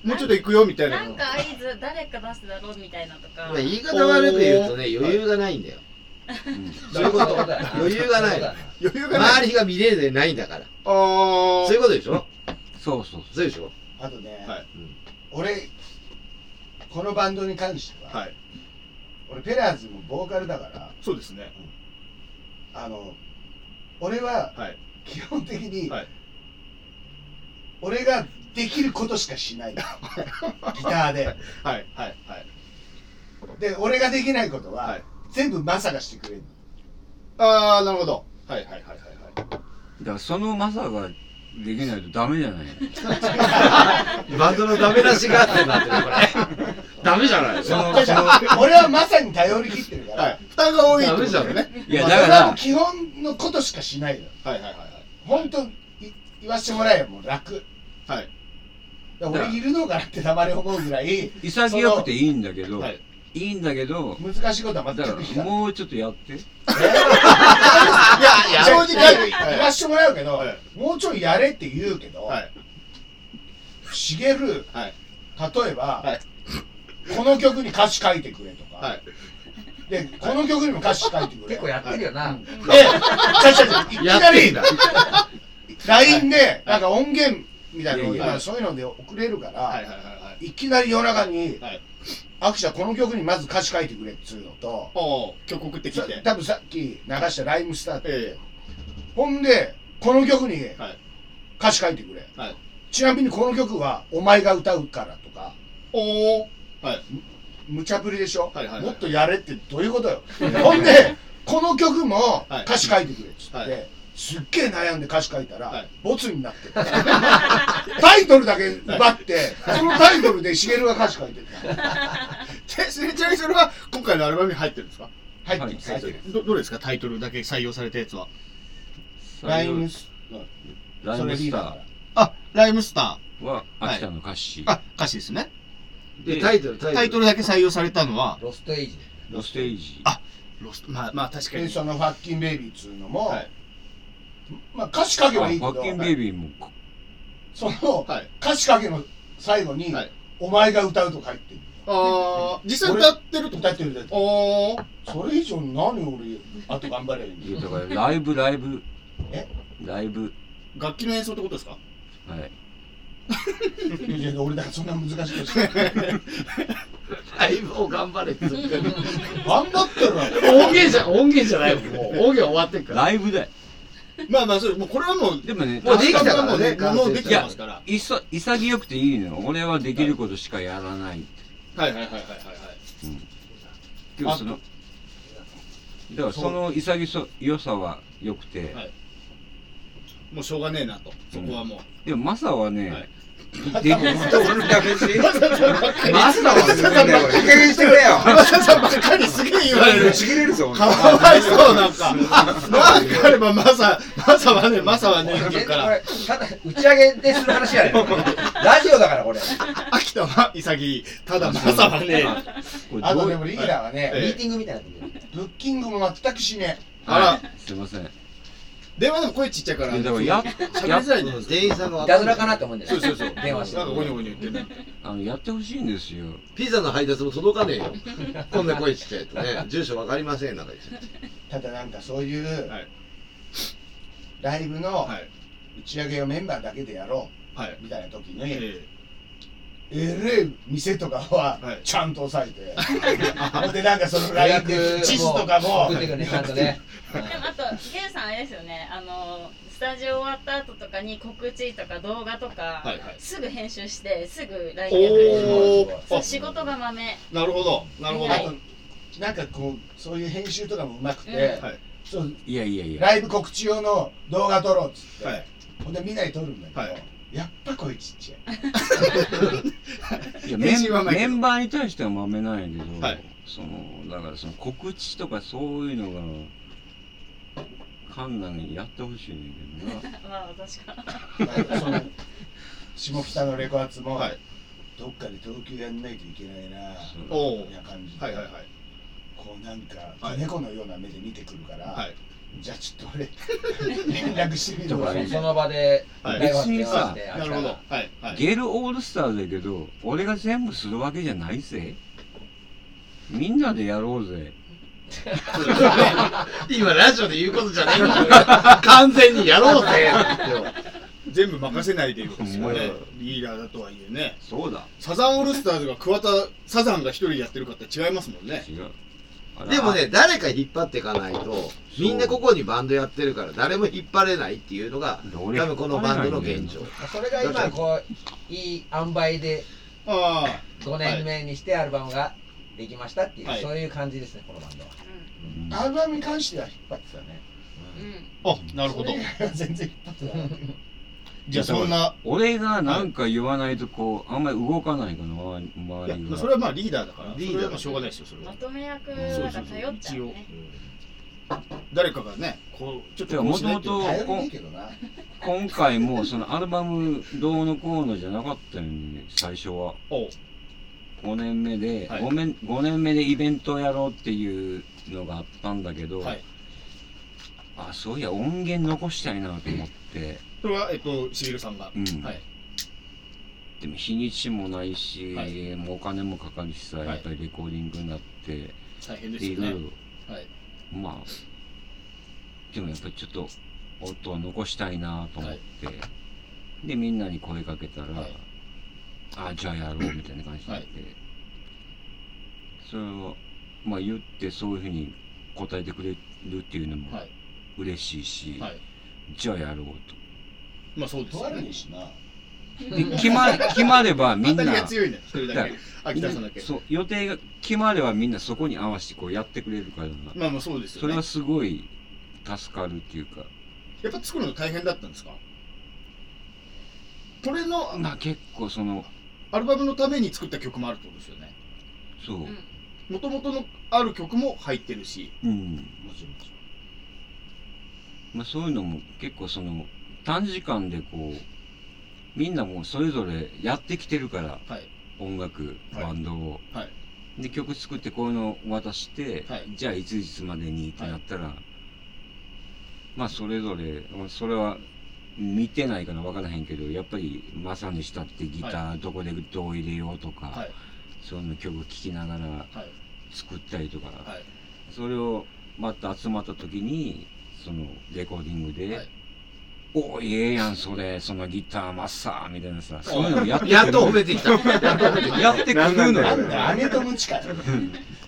もうちょっと行くよみたいななんか合図誰か出すだろうみたいなとか、まあ言い方悪く言うとね余裕がないんだよそういうこと。余裕がない。余裕がない。周りが見れでないんだから。そういうことでしょ？そうそう。そうでしょ？あとね、はい。俺このバンドに関しては、はい。俺ペラーズもボーカルだからそうですね。あの俺ははい。基本的に、はい。俺ができることしかしない。ギターで。はいはいはい。で俺ができないことは、はい全部マサがしてくれるああなるほど。はいはいはいはいはい。だからそのマサができないとダメじゃない？バンドのダメ出しがあってなってるこれ。ダメじゃないそのその俺はマサに頼り切ってるから、はい。負担が多いってことですよねい。やまあだから基本のことしかしないのはいはいはい本当い言わせてもらえばもう楽。はい。俺いるのかなってたまに思うぐらい潔くていいんだけど、はいい、いんだけど難しいことは全く聞からないもうちょっとやって。いや正直正直言わせてもらうけど、はいもうちょいやれって言うけど、はい。しげるはい。例えば、はい。この曲に歌詞書いてくれとか、はい。でこの曲にも歌詞書いてくれ。結構やってるよな、でちゃちゃちゃいきなり LINE でなんか音源みたいなそういうので送れるから、いきなり夜中にはい「アクシャこの曲にまず歌詞書いてくれ」っつうのと曲送ってきさて多分さっき流した「ライムスター」って、えほんでこの曲に歌詞書いてくれ、はい。ちなみにこの曲はお前が歌うからとか。おおはい。無茶ぶりでしょ、はいはいはい。もっとやれってどういうことよ？ほんでこの曲もはい。歌詞書いてくれっつって、はいすっげえ悩んで歌詞書いたら、はい。ボツになってたタイトルだけ奪って、そのタイトルでしげるが歌詞書いてたちちなみにそれは今回のアルバムに入ってるんですか？入ってるはい入ってる。どどれですか？タイトルだけ採用されたやつは。ライムスライムスター。あライムスタは秋田の歌詞、あ歌詞ですね。でタイトルタイトル。タイトルだけ採用されたのは？ロストエイジ。ロステージ。あロストまあまあ確かに。でそのファッキンベイビーっつうのも、はいまあ歌詞書けあばいいけどファッキンベイビーもそのはい。歌詞書けの最後に、はい。お前が歌うとか言ってるああ実際歌ってるってこと歌ってる歌ってる。おー。それ以上に何俺あと頑張ればいんだからライブライブ。え？ライブ。楽器の演奏ってことですか？はい。いや俺だからそんな難しいことしい。ライブを頑張れって。言ってる頑張ってるわ音源じゃ音源じゃない。もう音源終わってるから。ライブだよまあまあそれもうこれはもうでもねもうできたからねもうできてますから。いさ潔くていいのよ。俺はできることしかやらない、はいはいはいはいはいはい。でもそのだからその潔さは良くて、はい。もうしょうがねえなと。そこはもう、でもマサはね、はいできる俺やめしマスターはすごいなんだいい加減してくれよマサさんばっかりすげえ言われるちぎれるぞかわいそうなんかなんかあればマサマサはね。マサはね。言うからこれただ打ち上げでする話やね。ラジオだからこれ秋田は潔ただマサはね。これどうあとでもリーダーはね、ミーティングみたいなブッキングも全くしね。あらすいません電話でも声ちっちゃいからいやだからや喋りづらいじゃないですか店員さんがいたずらかなって思うんだよ。そうそうそう。電話して。なんかゴニョゴニョ言ってね。あのやってほしいんですよ。ピザの配達も届かねえよ。こんな声ちっちゃいとね。住所わかりませんなんか言って。ただなんかそういうはい。ライブのはい。打ち上げをメンバーだけでやろはい。うみたいな時に、ええ店とかははい。ちゃんと押さえて、ほんでなんかそのラインで地図とかも送ってくるねちゃんとね。でもあとゲイさんあれですよね。あのスタジオ終わった後とかに告知とか動画とか、はいはい。すぐ編集してすぐ LINE やったり仕事が豆なるほどなるほど。なんかこうそういう編集とかもうまくて、うん。はい。そういやいやいや。ライブ告知用の動画撮ろうっつって、はい。ほんでみんなで撮るんだけど、はいやっぱ声ちっちゃい。いやメンメンバーに対してはまめなんやけど、はい。そのだからその告知とかそういうのがカンナにやってほしいねんけどな。まあ確かその下北のレコ発も、はい。どっかで東京やんないといけないなみたいな感じで、はいはいはい。こうなんかはい猫のような目で見てくるから、はいじゃあちょっと俺連絡してみるわ。とかねその場で別にさなるほど。はいはい。ゲルオールスターだけど俺が全部するわけじゃないぜ。みんなでやろうぜ。今ラジオで言うことじゃねえんだよ。完全にやろうぜ。全部任せないでいるんですよねリーダーだとはいえね。そうだ。サザンオールスターズが桑田サザンが一人でやってるかって違いますもんね。違うでもね誰か引っ張っていかないとみんなここにバンドやってるから誰も引っ張れないっていうのが多俺分このバンドの現状。それが今こういい塩梅でああ。5年目にしてアルバムができましたっていう、はい。そういう感じですねこのバンドは、うん。アルバムに関しては引っ張ってたね。うん。あなるほど。全然引っ張ってなかったじゃあそんな。俺がなんか言わないとこうあんまり動かないかな周り周いりがやそれはまあリーダーだから。リーダーそれはまあしょうがないですよそれは。まとめ役そうだそうそうから頼っちゃうね誰かがねこうちょっとこうもと。もしないっていうと今回もそのアルバムどうのこうのじゃなかったよね最初は。おう。5年目で、はい。5, 年5年目でイベントをやろうっていうのがあったんだけど、はい。あそういや音源残したいなと思ってそれはえっとしげるさんが。うん。はい。でも日にちもないし、はい。もうお金もかかるしさ、い。やっぱりレコーディングになって。大変でですいろいよねろ。はい。まあでもやっぱりちょっと音を残したいなと思って、でみんなに声かけたら、はい。あじゃあやろうみたいな感じになって、それをまあ言ってそういうふうに答えてくれるっていうのもはい。嬉しいし、はい。じゃあやろうまあそうですよね。で決ま 決まればみんな。当たりが強いね。一人だけ。秋田さんだけ。そう予定が決まればみんなそこに合わせてこうやってくれるから。な、まあまあそうですよね。それはすごい助かるっていうか。やっぱ作るの大変だったんですか？これのまあ結構そのアルバムのために作った曲もあるってことですよね。そう、うんもともとのある曲も入ってるし。うん。もちろんもちまあ、そういうのも結構その短時間でこみんなもうそれぞれやってきてるからはい。音楽はいバンドを、はい。で曲作ってこういうの渡して、はい。じゃあいついつまでにってなったら、まあそれぞれまあそれは見てないから分からへんけどやっぱりまさにしたってギターどこでどう入れようとか、はい。そういうの曲聴きながらはい。作ったりとか、はい。それをまた集まった時にそのレコーディングで「はいおいええやんそれそのギターマッサー」みたいなさそういうのやってくる。やっと褒めてきた。やってくるのなんよ。だ姉とムチかよ。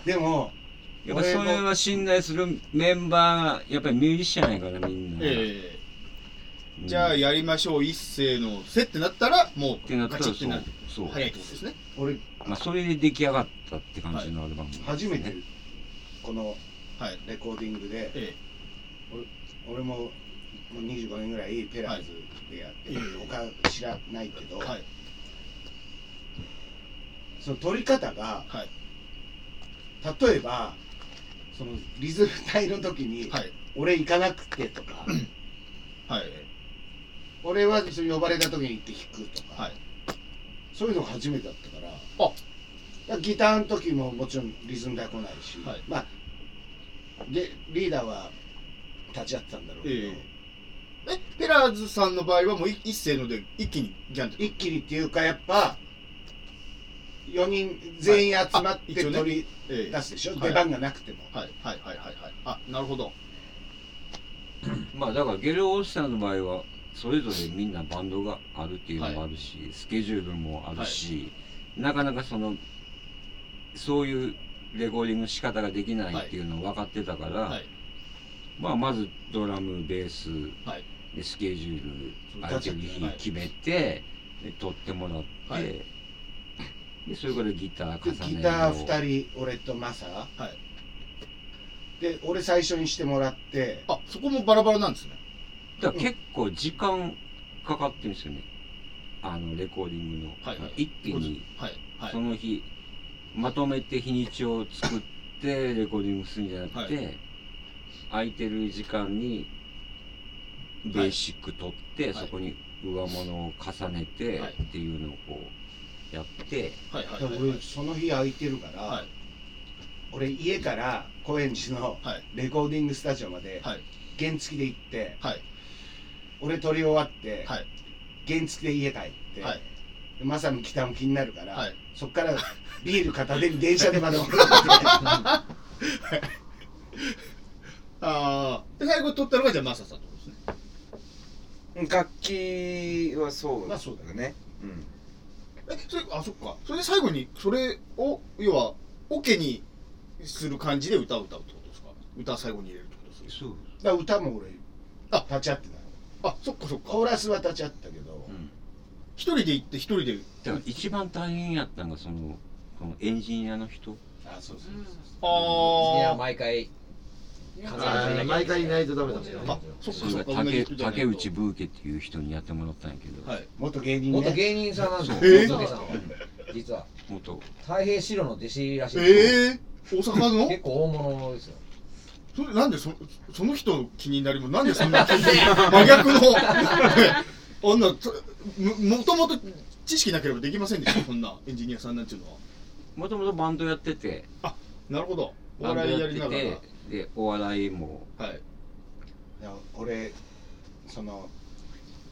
でもやっぱそれは信頼するメンバーがやっぱりミュージシャンやからみんな、えうんー、じゃあやりましょう一斉のせってなったらもってなうったらそうガチってなる。そう、早いってことですね。俺まあ、それで出来上がったって感じのアルバム、初めてこのはい。レコーディングでえ俺ももう25年ぐらいペラーズでやって、他知らないけど、えはい。その取り方がはい。例えばそのリズム隊の時に、はい。俺行かなくてとか はい。俺はそれ呼ばれた時に行って弾くとか、はい。そういうのが初めてだったからギターの時ももちろんリズム隊来ないし、はい。まあでリーダーは立ち会ってたんだろうけど、ええペラーズさんの場合はもうい一斉ので一気にギャンって一気にっていうかやっぱ4人全員集まって取りええ。出すでしょ、はい。出番がなくても、はいはいはいはいはい。あなるほど。まあだからゲルオールスターの場合はそれぞれみんなバンドがあるっていうのもあるし、スケジュールもあるし、なかなかそのそういうレコーディングの仕方ができないっていうのを分かってたから、はい。まあまずドラムベースはいでスケジュール空いてる日決めて、で撮ってもらって、はいでそれからギターで重ねギター2人俺とマサ。はい。で俺最初にしてもらって。あそこもバラバラなんですね。だから結構時間かかってるんですよね。あのレコーディングの、はいはい一気にはいはい。その日まとめて日にちを作ってレコーディングするんじゃなくて、は空いてる時間にベーシック取って、はい。そこに上物を重ねてはい。っていうのをこうやって、はいはいではい。俺その日空いてるから、はい。俺家から高円寺のはい。レコーディングスタジオまではい。原付で行ってはい。俺撮り終わって、はい。原付で家帰って、はい。でマサのギターも気になるから、はい。そっからビール片手に電車でまで送って ああで最後取ったのがじゃあマサさんとですね楽器はそうまあそうだね、うん。えそれあそっか。それで最後にそれを要はオケにする感じで歌を歌うってことですか？歌最後に入れるってことですそう、だから歌も俺あ立ち会ってた。あそっかそっか。コーラスは立ち会ったけど、うん、一人で行って一人で。だから一番大変やったのがそのこのエンジニアの人。あそうそうそういやあ毎回ね毎回いないとダメだもんね。ああそっか。竹竹内ブーケっていう人にやってもらったんやけど、はい。元芸人ね。元芸人さんなんですよ。えさんは実は。元。太平四郎の弟子らしいええ大阪の？結構大物ですよ。それなんでそその人の気になりもなんでそんな 真逆の。あんなとももともと知識なければできませんでした？そんなエンジニアさんなんていうのは。もともとバンドやってて。なるほど。おバンド笑いややってりながら。てでお笑いも。はい。いや俺その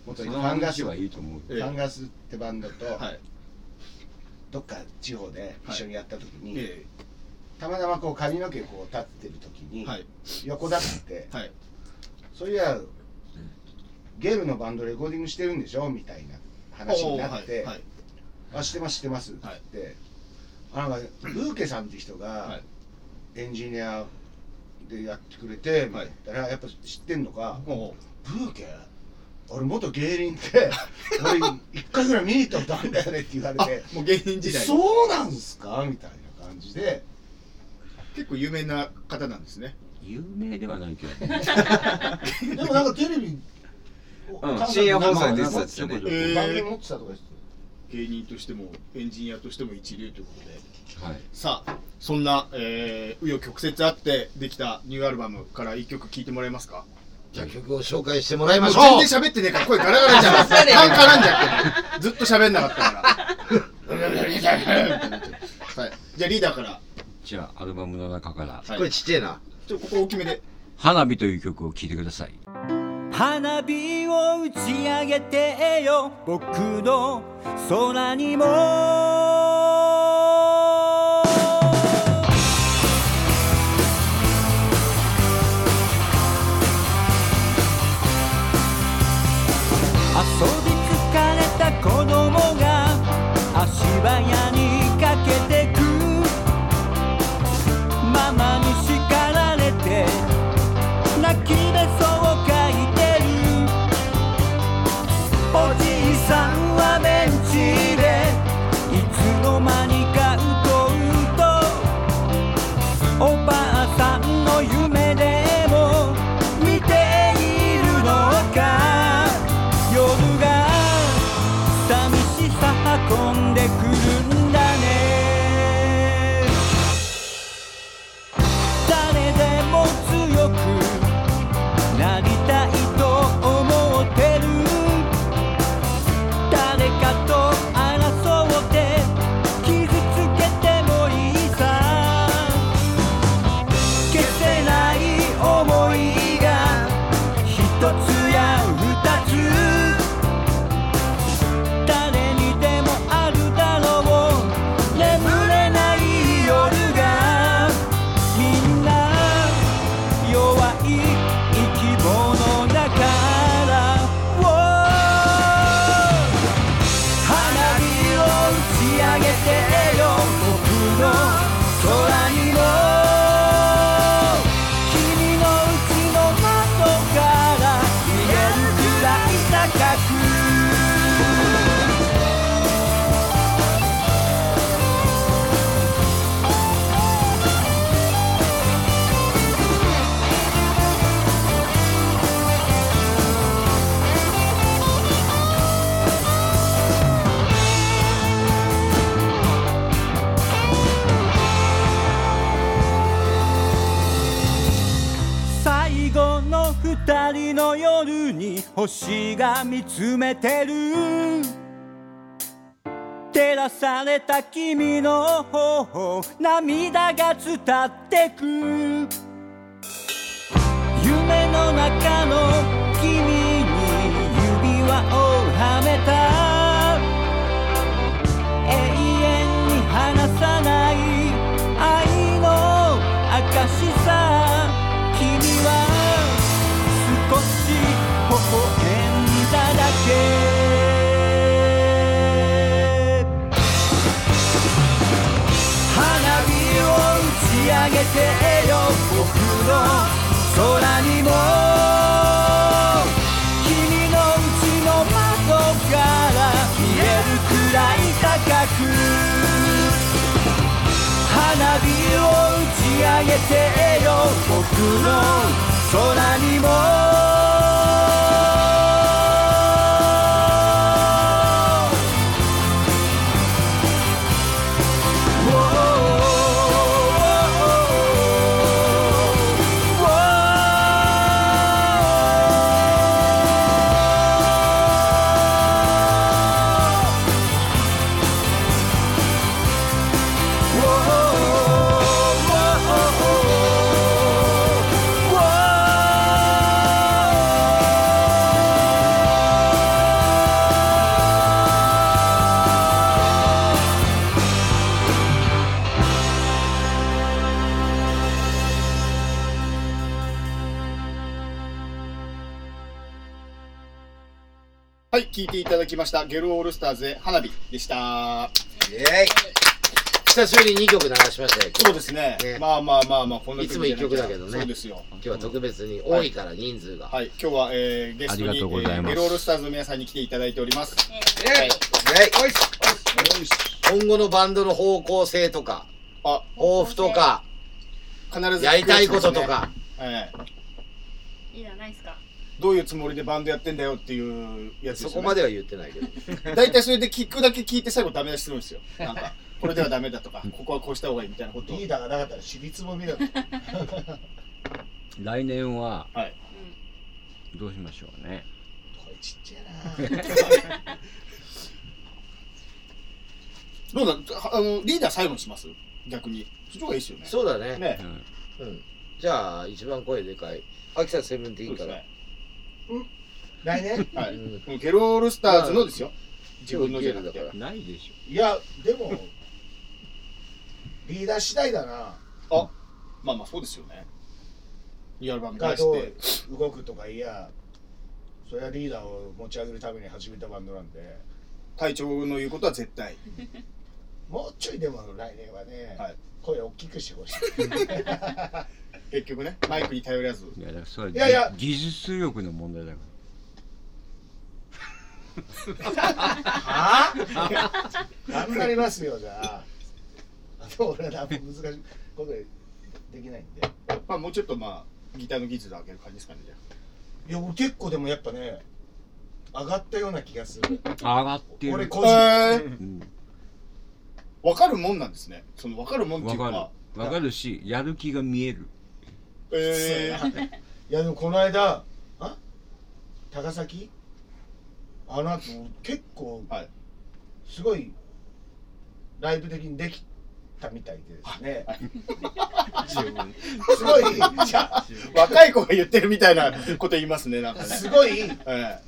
元そのにファンガス話はいいと思うええファンガスってバンドと、はい。どっか地方で一緒にやった時に、えたまたまこう髪の毛こう立ってる時に、えはい。横だって、はい。そういやゲルのバンドレコーディングしてるんでしょみたいな話になって「はい。はい。あ知ってます知ってます」って。言って、あなんかブーケさんって人はがい。エンジニアでやってくれて、みたいらやっぱ知ってんのかおう「ブーケ俺元芸人って 俺一回ぐらい見に行ったことあるんだよね」って言われあてもう芸人時代。そうなんすか？みたいな感じで。結構有名な方なんですね。有名ではないけど。でもなんかテレビ深夜放送に出てたやつよねえー。番組持ってたとか芸人としてもエンジニアとしても一流ということではいさあそんな紆余、えー、紆余曲折あってできたニューアルバムから一曲聴いてもらえますか？じゃあ曲を紹介してもらいましょう全然喋ってねえから声ガラガラじゃん。カンカラんじゃってる。ずっと喋んなかったから。はい。じゃあリーダーから。じゃあアルバムの中からはいこれちっちゃいなちょっとここ大きめで。「花火」という曲を聴いてください花火を打ち上げてよ僕の空にも子供が足早に星が見つめてる。照らされた君の頬涙が伝ってく。夢の中の君に指輪をはめた。永遠に離さない。上げてよ僕の空にも君のうちの窓から見えるくらい高く花火を打ち上げてよ僕の空にも。ました。ゲルオールスターズで花火でした。イエイ。久しぶりに2曲流しましたよそうですね。ね。まあまあまあまあ、こんないつも一曲だけどね。そうですよ。今日は特別に多いから人数が、はい、今日は、えー、ゲストに、えーゲルオールスターズの皆さんに来ていただいております。イエイ。今後のバンドの方向性とかあ、抱負とか必ず、やりたいことと。か。えい。いじゃないですか。ーどういうつもりでバンドやってんだよっていうやつですよ、ね。そこまでは言ってないけど。大体それで聞くだけ聞いて最後ダメ出しするんですよ。なんか、これではダメだとか、ここはこうした方がいいみたいなことを。リーダーがなかったら尻つぼみだった。来年ははい。どうしましょうね。これちっちゃいな。どうだあのリーダー最後にします？逆に。そっちがいいですよね。そうだね。ね。うん。うん。じゃあ一番声でかい。秋田セブンティーンから、来年？はい。うんもうゲロオールスターズのですよ。自分のじゃなくて。だからないでしいやでもリーダー次第だな。あまあまあそうですよね。リアルバムがどう出して動くとかいやそれはリーダーを持ち上げるために始めたバンドなんで。隊長の言うことは絶対。もうちょいでも来年はね、はい。声大きくしてほしい 結局ねマイクに頼らず。ょいやだからそれはいやいや。技術力の問題だかは あ頑張りますよじゃあ。あと俺は難しいことできないんで。まあもうちょっとまあギターの技術で上げる感じですかねじゃいや俺結構でもやっぱね上がったような気がする。ら上がってる。俺個人、あえーうん。分かるもんなんですね。その分かるもんっていうわかかる。わかるしやる気が見えるえー、いやでもこの間あ？高崎？あの後結構はい。すごいライブ的にできたみたいでですね。すごい 若い子が言ってるみたいなこと言いますねなんかね。すごいえ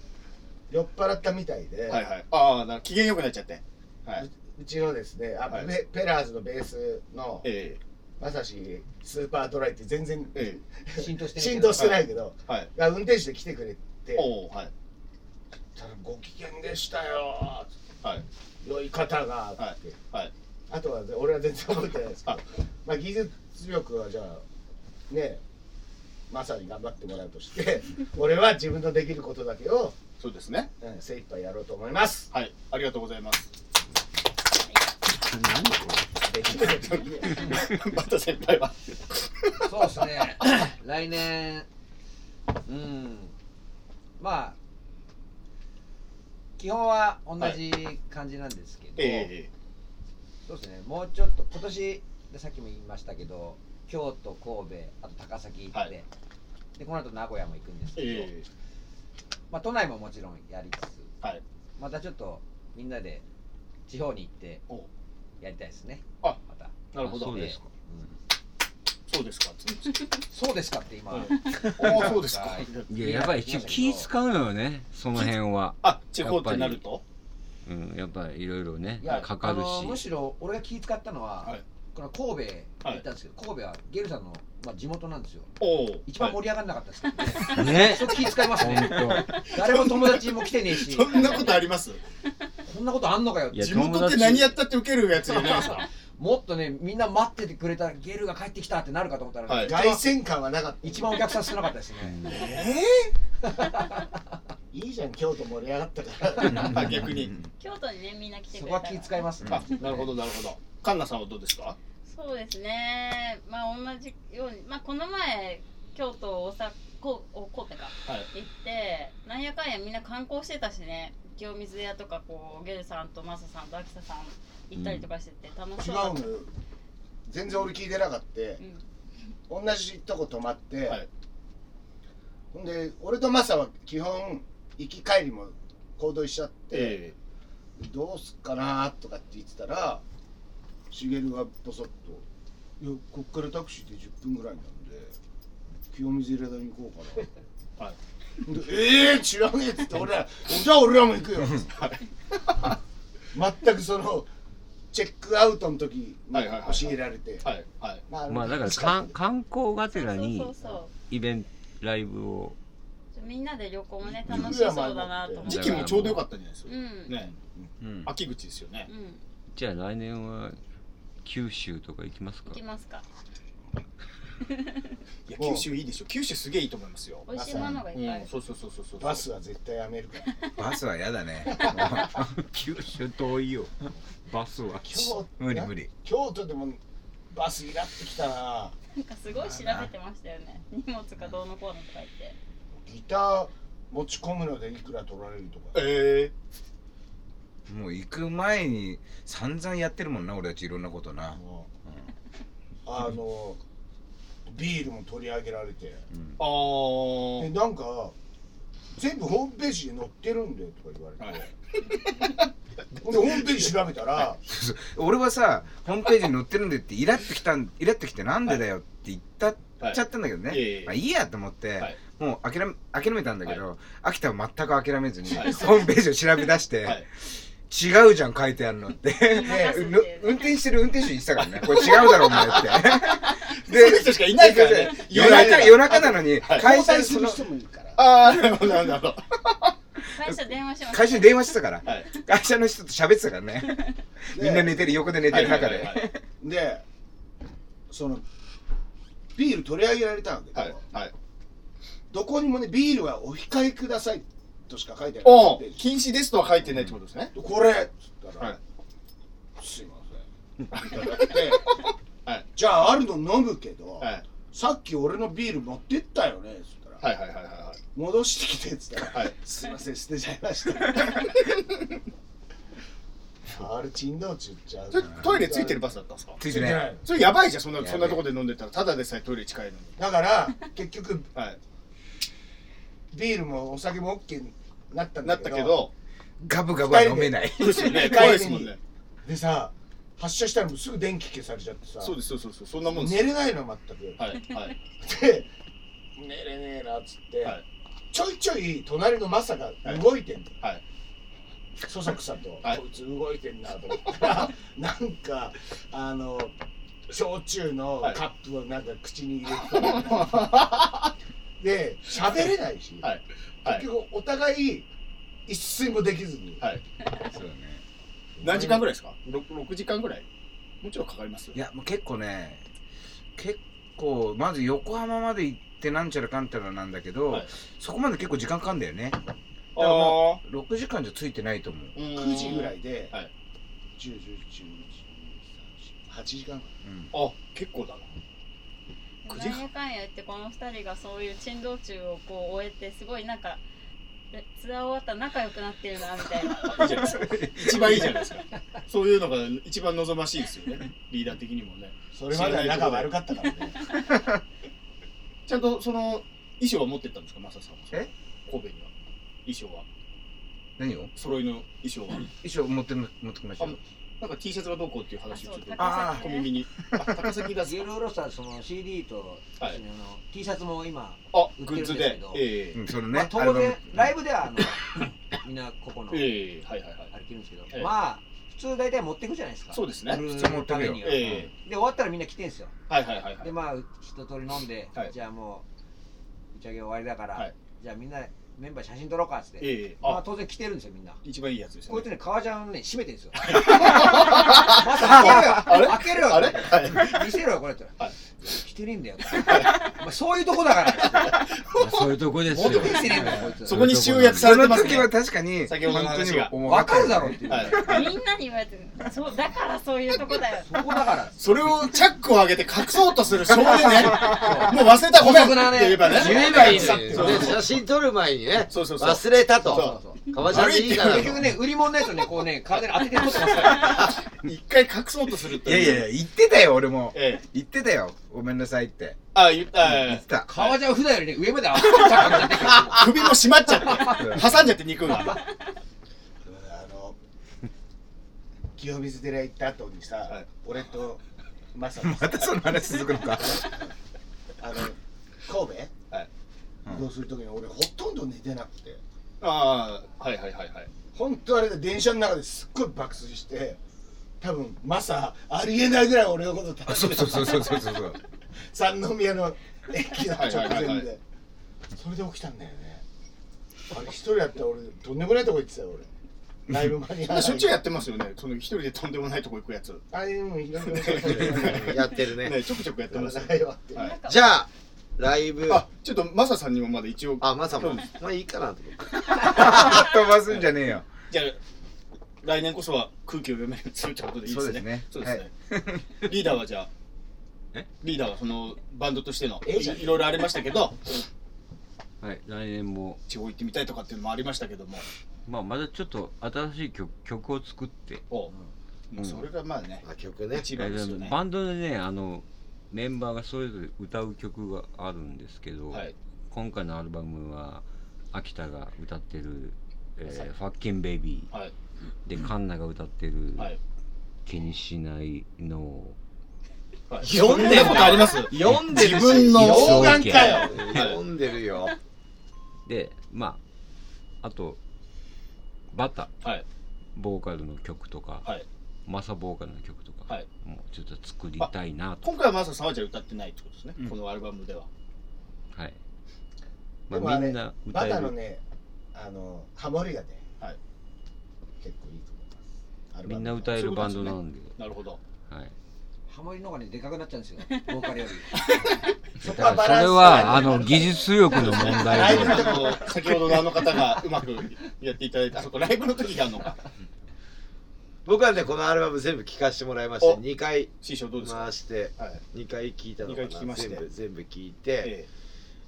酔っ払ったみたいで、えはいはい。ああな機嫌よくなっちゃって。はい。ううちのですねあ、はい。ペペラーズのベースのえまさしスーパードライって全然ええ。浸透して振動してないけど、えはい。が運転手で来てくれておおはい。ただご機嫌でしたよはい。酔い方がって、はい。はいあとは俺は全然覚えてないですけどあまあ技術力はじゃあねまさに頑張ってもらうとして 俺は自分のできることだけを、そうですね。うん、精一杯やろうと思います。はい。ありがとうございます。何バタ先輩は。そうですね。来年。うん。まあ基本は同じ感じなんですけど、えそうですね。もうちょっと今年でさっきも言いましたけど京都神戸あと高崎行って、はい。でこの後名古屋も行くんですえけど、えまあ、都内ももちろんやりつつ。はい。またちょっとみんなで地方に行って。おやりたいですね。あまた。なるほど。そうですか。そうですかそうですかって今、はいおおそうですか。はい。いややばい。ちょ気使うのよねその辺は。あ地方ってなると？うんやっぱりいろいろねいやかかるあのむししろ俺が気使ったのは、はい。この神戸行ったんですけど、神戸はゲルさんの、まあ、地元なんですよ。おお一番盛り上がらなかったですけどね、ね気使いますね。本誰も友達も来てねえし。そんなことあります？こんなことあんのかよ。地元って何やったって受けるやつじゃないですか。もっとねみんな待っててくれたゲルが帰ってきたってなるかと思ったら、はい。凱旋感はなかった一番お客さん少なかったですね、いいじゃん京都盛り上がったから。あ逆に。京都にねみんな来てそくれたら。こは気使いますね。あなるほどなるほど。カンナさんはどうですか？そうですね。まあ同じようにまあこの前京都大阪こうこうてか。はい。行ってなんやかんやみんな観光してたしね清水屋とかこうゲルさんとマサさんと秋田さん行ったりとかしてて楽し違そう。だうの。よ全然俺聞いてなかったうん。同じとこ泊まって、はい。ほんで俺とマサは基本行き帰りも行動しちゃって、えどうすっかなとかって言ってたらしげるがボソッと「いやこっからタクシーで10分ぐらいなんで清水入れ台に行こうかな」はい。でええー、知らねえっつって俺ら「じゃあ俺らも行くよ」全くそのチェックアウトの時にはいはいはいはい。教えられて、はいはい。まあまあだからか観光がてらにイベントライブを。みんなで旅行もね楽しそうだなと思って。時期もちょうどよかったんじゃないですか。うん。ね。うん。秋口ですよね。うん。じゃあ来年は九州とか行きますか？行きますかいや九州いいでしょ。九州すげえいいと思いますよ。美味しいものがいっぱいある。うん。そうそうそうそうそうバスは絶対やめるから。バスは嫌だね。九州遠いよ。バスは。京無理無理。京都でもバスイラってきたな。なんかすごい調べてましたよね。荷物がどうのこうのとか言って。ギター持ち込むのでいくら取られるとか。えもう行く前に散々やってるもんな俺たちいろんなことな、もうあのビールも取り上げられて。ー、あでーなんか全部ホームページで載ってるんでとか言われて、ほんでホームページ調べたら 俺はさホームページに載ってるんでってイラってきたんイラってきてなんでだよって言ったっちゃったんだけどね、い。えいえ。まあ、いいやと思って、はい。もう諦め諦めたんだけど、秋田は全く諦めずに、はい。ホームページを調べ出して、はい違うじゃん書いてあるのって。運転してる運転手言ってたからね。これ違うだろお前って。そういう人しかいないからね。夜中夜中なのにはい。会社にそのする人もいるから。ああなるほどなるほど。会社電話します会社に電話してたから、はい。会社の人と喋ってたからね。みんな寝てる横で寝てる中で、でそのビール取り上げられたんだけど、はいはい。どこにもねビールはお控えくださいとしか書いてないおで禁止ですとは書いてないってことですね。これ。っつったら、はい。すいません。いただいてはい。じゃああるの飲むけど、はい。さっき俺のビール持ってったよね。っつったら、はいはいはいはいはい。戻してきてっつったら、はい。すいません捨てちゃいました。あれ珍道中っちゃうトイレついてるバスだったんですか？ついてない。それやばいじゃんそんなそんなとこで飲んでたら。ただでさえトイレ近いのに。だから結局はいビールもお酒も OK になったんなだけどったけどガブガブは飲めない。そうで。すよね怖いですもんね。でさ発車したらもうすぐ電気消されちゃってさそうですそうそうそうそんなもんです。寝れないの全く、はいはい。で寝れねえなっつって、はい。ちょいちょい隣のマサが動いてんの、はい。そそくさと、はい。こいつ動いてんなと思ったら なんかあの焼酎のはい。カップをなんか口に入れて、で喋れないし、はい。はい。結局お互い一睡もできずに、はい。そうだね。何時間ぐらいですか？6, 6時間ぐらい？もちろんかかりますよ。いやもう結構ね結構まず横浜まで行ってなんちゃらかんたらなんだけど、はい。そこまで結構時間かかんだよね。あ6時間じゃついてないと思う。あ9時ぐらいで、はい。10、10、11、12、13、8時間うん。あ結構だな。9時なんやかんや言ってこの2人がそういう珍道中をこう終えてすごいなんかえツアー終わったら仲良くなってるなみたいな。いいじゃないですか一番いいじゃないですか。そういうのが一番望ましいですよねリーダー的にもね。それまでは仲悪かったからね。ちゃんとその衣装は持ってったんですかマサさんは？え？神戸には。衣装は。何を？揃いの衣装は。衣装持って持ってきましたよなんか T シャツがどうこうっていう話をちょっとあ小耳に。あ高崎だゲールロスターその CD と、はい。あの T シャツも今あグッズけど。で。ええ。うんそのまあね当然ライブではあの みんなここのあれええはいはいはい。着るんですけど、ええ。まあ普通大体持っていくじゃないですか。そうですね。普通持ってくよためには。えで終わったらみんな来てんすよ。はいはいはいはい。でまあ一通り飲んで、はい。じゃあもう打ち上げ終わりだから、はい。じゃあみんなメンバー写真撮ろうかっつって、ええ。あまあ当然来てるんですよみんな。一番いいやつですよね。こいつね革ジャンね閉めてるんですよ。まさ開けろよ。あれ？開けろよ。見せろよこれって、はい。来てねえんだよ。お前そういうとこだから。そういうとこですよ。もっと見せねえんだよこいつ。そこに集約さそれてますね。の時は確かに。先ほどの話が。思分かるだろっていう、はい。みんなに言われてる。そうだからそういうとこだよ。そこだから。それをチャックを上げて隠そうとする少年ね。もう忘れたごめん。って言えばね。言えばいいそうね。そう。で写真撮る前にね、そうそうそう。忘れたそう。と。革ジャンでいいかなと結。局ね売り物のやつをねこうね体に当てて撮ってますから。一回隠そうとするっていやいや言ってたよ俺も。ええ。言ってたよ。ごめんなさいって。あ言った。言ってた。革ジャンを普段よりね上まで上がっちゃってるから。首も締まっちゃって。挟んじゃって肉が。あの清水寺行った後にさ、はい。俺とマサまたその話続くのか。あの神戸、はい移動する時に俺ほとんど寝てなくて。ああはいはいはいはい。本当あれで電車の中ですっごい爆睡して多分マサありえないぐらい俺のことあそうそうそうそうそうそう三宮の駅の直はいはいはいそれで起きたんだよねあれ一人やったら俺とんでもないとこ行ってたよ俺ライブ間に合わしょっちゅうやってますよねその一人でとんでもないとこ行くやつあれもいろいろやってるね。ねちょくちょくやってますよライブあってはいなんかじゃあ、ライブ。あちょっとマサさんにもまだ一応。あ、まさも。まあいいかなと思って。飛ばすんじゃねえよじゃあ来年こそは空気を読めるということでいいですね。そうですね。そうですね。リーダーはじゃあえ？リーダーはそのバンドとしてのいろいろありましたけどはい来年も。地方行ってみたいとかっていうのもありましたけども。まあまだちょっと新しい曲曲を作って。おもうそれがまあねあ、曲ね。一番ですよね。バンドでねあのメンバーがそれぞれ歌う曲があるんですけど、はい。今回のアルバムは秋田が歌ってる「えーファッキンベイビーはい」でカンナが歌ってるはい「気にしないの」はい。読んでそんなことあります？読んでるし自分の老眼かよ。読んでるよ。でまああとバタはい。ボーカルの曲とか、はいマサボーカルの曲とか、はい。もうちょっと作りたいなと。今回はまさ沢ちゃん歌ってないってことですね、うん。このアルバムでは。はい、まあみんな歌バえる。タのねあのハモリがね、はい。結構いいと思います。アルみバムんな歌えるバンドなんで。なるほど。はい。ハモリの方がねでかくなっちゃうんですよ。ボーカルより。そこだからそれはあの技術力の問ラ題で。先ほどのあの方がうまくやっていただいた。そこライブの時があるのか僕はねこのアルバム全部聴かせてもらいましてお。2回師匠どうですか？回してはい。2回聞いたのか二回聞きまなして。全部全部聞いてえ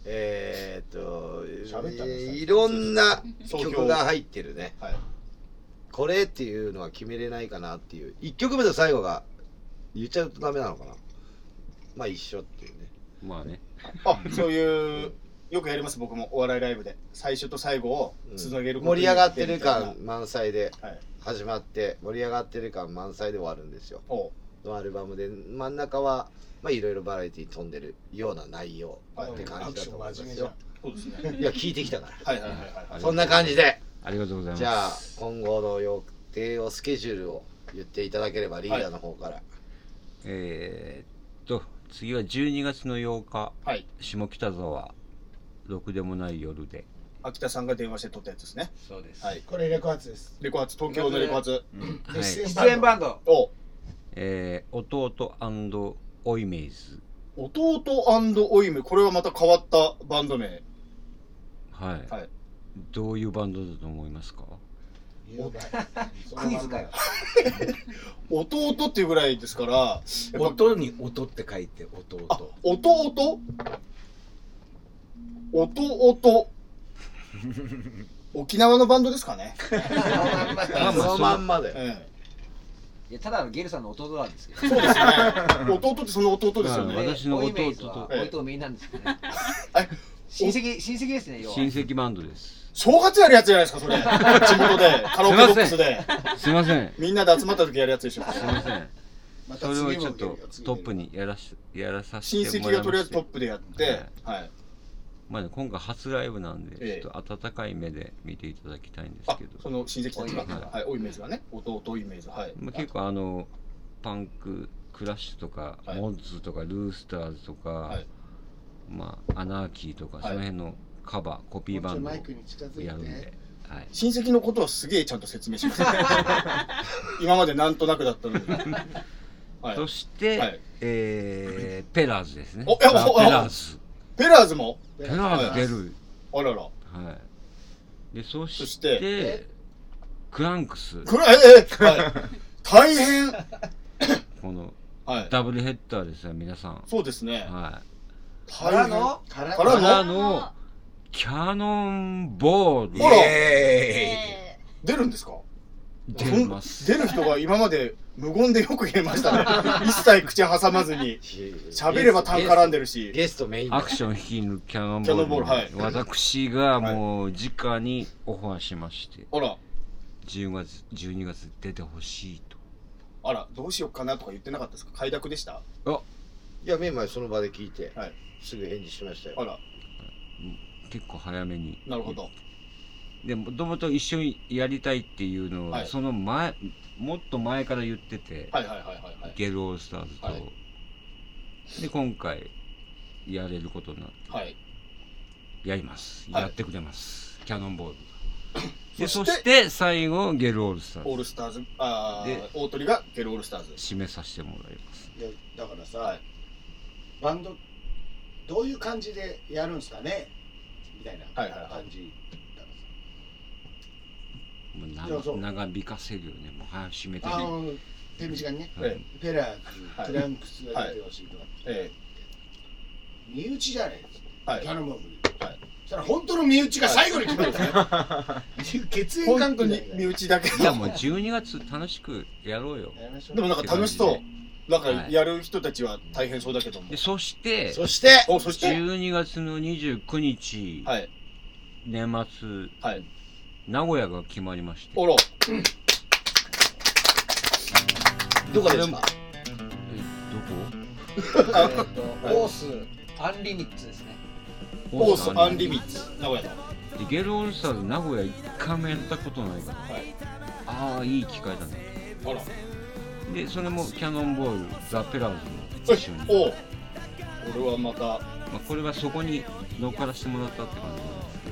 え。ーっと喋っいろんな総評。曲が入ってるね。えはい。これっていうのは決めれないかなっていう。1曲目と最後が言っちゃうとダメなのかな。まあ一緒っていうね。まあね。あそういうよくやります僕も。お笑いライブで。最初と最後をつなげること盛り上がってる感満載で。はい始まって盛り上がってる感満載で終わるんですよ。のアルバムで。真ん中はまあいろいろバラエティ飛んでるような内容って感じだと思いますよ。そうですね。いや聞いてきたかはいはいはいはい。らそんな感じで。ありがとうございます。じゃあ今後の予定をスケジュールを言っていただければリーダーの方から、えー、っと次は12月の8日。はい。下北沢。ろくでもない夜で秋田さんが電話して撮ったやつですね。そうです。はい。これレコ発です。レコ発。東京のレコ発。はい。出演バンドお。えー、弟オイメイズ弟オイムこれはまた変わったバンド名。はい、はい。どういうバンドだと思いますか？クイズかよ。弟っていうぐらいですからやっぱ音に音って書いて弟。あ弟？弟？沖縄のバンドですかね、まあそのまんまで。えいやただのゲルさんの弟なんですけどえ、そうですね。弟ってその弟ですよまあね私の弟と。とめいなんですけどね。え。親戚親戚ですね親戚バンドです。正月やるやつじゃないですかそれ。地元で。カラオケボックスで。すいません。みんなで集まった時やるやつでしょ。すいません。まそれをちょっとトップにやらしやらさせ親てもらいまして。戚がとりあえずトップでやって。はいまあね、今回初ライブなんで、ええ。ちょっと温かい目で見ていただきたいんですあけど。その親戚たちがはい。はいおイメージがね。弟イメージはい。まあ、結構あのパンククラッシュとか、はい。モッズとかルースターズとか、はい。まあアナーキーとか、い。その辺のカバーコピーバンドをやるんで、はい、親戚のことはすげえちゃんと説明します。今までなんとなくだったのに。はい。そして、はい。えーペラーズですね。おペラーズペラーズも？ペラーズ出る、あらら。はい。でそしてそして？クランクス。これええはい。大変。このはい。ダブルヘッダーですよ皆さん。そうですね。はい。からかかららの？の？キャノンボール。ほら。え出るんですか？出ます。出る人が今まで無言でよく言えましたね。一切口挟まずに。喋れば単絡んでるし。ゲストメインアクション引き抜くキャノンボキャノンボーールはい。私がもう直にオファーしまして。あら。10月12月出てほしいと。あらどうしようかなとか言ってなかったですか？快諾でした？あ。いやメンバーその場で聞いて、はい。すぐ返事しましたよ。あら。結構早めになるほどでもともと一緒にやりたいっていうのを、はい。その前もっと前から言ってて、はいはいはいはいはい。ゲルオールスターズと、はい。で今回やれることになって。はい。やります、はい。やってくれます。キャノンボール。でそしそしてて最後ゲルオールスターズ。オールスターズあでー大鳥がゲルオールスターズ。締めさせてもらいます。いやだからさ、はいバンドどういう感じでやるんですかね？みたいなはいはいはい。感じもういやそう。長長引かせるよね。もう早く締めて。ねあの手短にね、はい。ペラーズ、はい。クランクスが出てほしいとか、え身内じゃないですえはい。キャノンボールはい。そしたら本当の身内が最後に決まるんですね、血縁本当に関係身内だけ。いやもう12月楽しくやろうよ。やりましょう。でもなんか楽しそう。なんかはい。やる人たちは大変そうだけども。でそしてそして。おそして。12月の29日、はい。年末。はい名古屋が決まりまして。おろどこですか？えどこ？えっとオースアンリミッツですね。オースアンリミッツ。名古屋の。でゲルオールスターズ名古屋一回もやったことないから、はい。ああいい機会だね。あら。でそれもキャノンボールザ・ペラーズも一緒に、おう。これはまた。まあ、これはそこに乗っからせてもらったって感あじ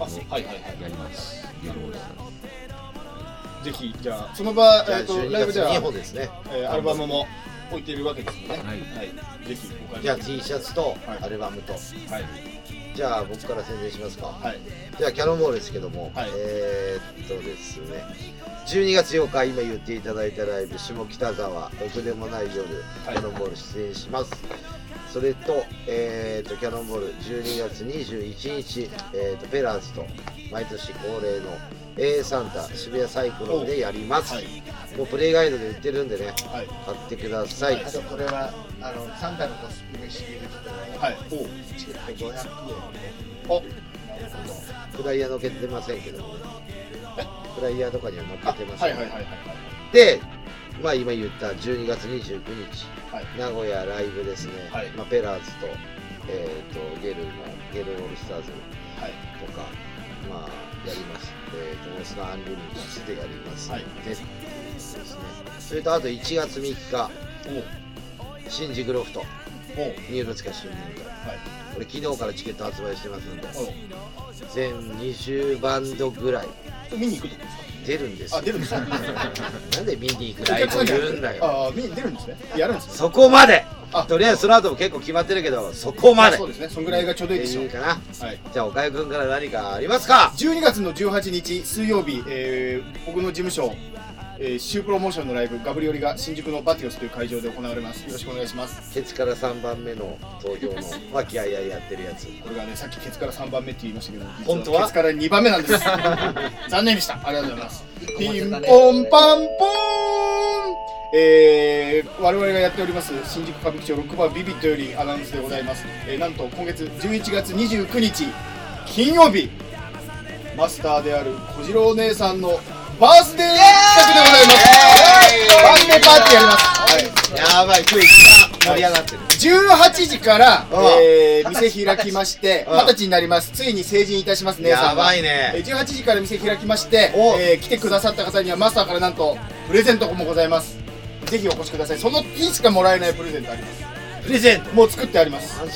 ではいはいはい。やります。ゲルオールスターズぜひじゃあその場、えー、と12月ライブでは2本ですね。えーアルバムも置いているわけですよね。はい。ぜひじゃあ T シャツとはい。アルバムと、はい。じゃあ僕から宣伝しますか、はい。じゃあキャノンボールですけども、はい。えー、っとですね。12月8日今言っていただいたライブ下北沢ろくでもない夜、はい。キャノンボール出演しますそれと,、えー、っとキャノンボール12月21日、えー、っとペラーズと毎年恒例の A サンタ渋谷サイクロンでやります、はい。もうプレイガイドで売ってるんでねはい。買ってください、あとこれはあのサンタのコスプレしてる人がはい。おう。チケット500円おフライヤーのっけてませんけどもね。フライヤーとかには載っけてません、はいはいはいはい。で、まあ、今言った12月29日、はい。名古屋ライブですね、はい。まあ、ペラーズと,、えー、とゲルのゲルオールスターズはい。とか、まあ、やります、えー、とオスナアンリミックスでやります。ので、はい。ですねそれとあと1月3日。新宿ロフト。ニューロティカ新年会。はい。これ昨日からチケット発売してますので。全20バンドぐらい。見に行くとですか？出るんですよ。あ出るんですね。なんで見に行くライブ言うんだよ。ああ見に出るんですね。やるんですね。そこまで。あ。とりあえずその後も結構決まってるけどそこまで。そうですね。そんぐらいがちょうどいいでしょう。いいかな。はい。じゃあ岡井君から何かありますか？12月の18日水曜日、えー僕の事務所、えー、シュープロモーションのライブガブリオリが新宿のバティオスという会場で行われます。よろしくお願いします。ケツから3番目の投票の 和気あいあいやってるやつ。これがねさっきケツから3番目って言いましたけど本当は？ケツから2番目なんです。残念でした。ありがとうございます。ピンポンパンポーン。えー、我々がやっております新宿歌舞伎町ロックバービビットよりアナウンスでございます、えーなんと今月11月29日金曜日。マスターである小次郎姉さんのバースデー企画でございます。バースデーパーティーやります、はい。やばい。今日盛り上がってる。18時から、うんえー店開きまして、うん。20歳になります。ついに成人いたします、姉さんが。やばいね。えー18時から店開きまして、お。えー来てくださった方にはマスターからなんと、プレゼントもございます。ぜひお越しください。その日しかもらえないプレゼントあります。プレゼント。もう作ってあります。はい、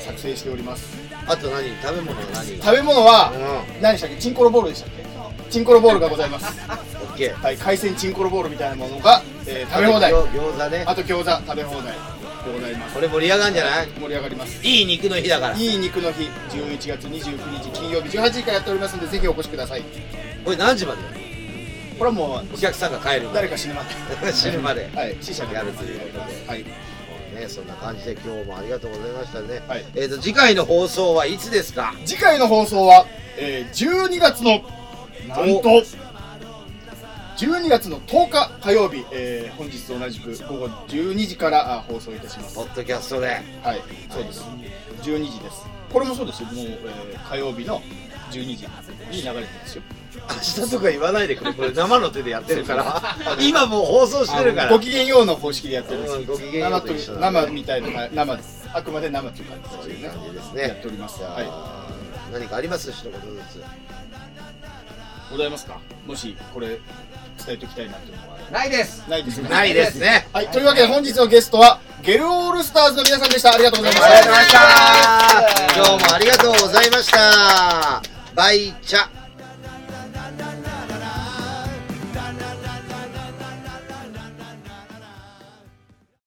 作成しております。あと何？食べ物は何食べ物は、うん。何でしたっけ？チンコロボールでしたっけ？チンコロボールがございます。オッケー。はい、海鮮チンコロボールみたいなものが、えー食べ放題。餃餃子ね。あと餃子食べ放題。でございます。これ盛り上がるんじゃない？盛り上がります。いい肉の日だから。いい肉の日。11月29日金曜日。18時からやっておりますのでぜひお越しください。これ何時まで？これはもうお客さんが帰るまで。誰か死ぬまで。死ぬまで。はい死者で。やるということで。はい。ねそんな感じで今日もありがとうございましたね。はい。えっと次回の放送はいつですか？次回の放送は、えー12月のなんと12月の10日火曜日、えー本日と同じく午後12時からあ放送いたします。ポッドキャストで。はいそうです。12時です。これもそうですよ。もう、えー火曜日の12時に流れてますよ。明日とか言わないでくれ。これ生の手でやってるから。今もう放送してるから。ごきげんようの方式でやってるんです。うんごきげんよう生とと一緒なんで生みたいな生ですあくまで生という感じですよね。感じですやっねております。はい。何かあります？一言ずつございますか？もしこれ伝えておきたいなというのは？ないです。ないですね。ないですね。はいというわけで本日のゲストはゲルオールスターズの皆さんでした。ありがとうございました。ありがとうございました。今日もありがとうございました。バイチャ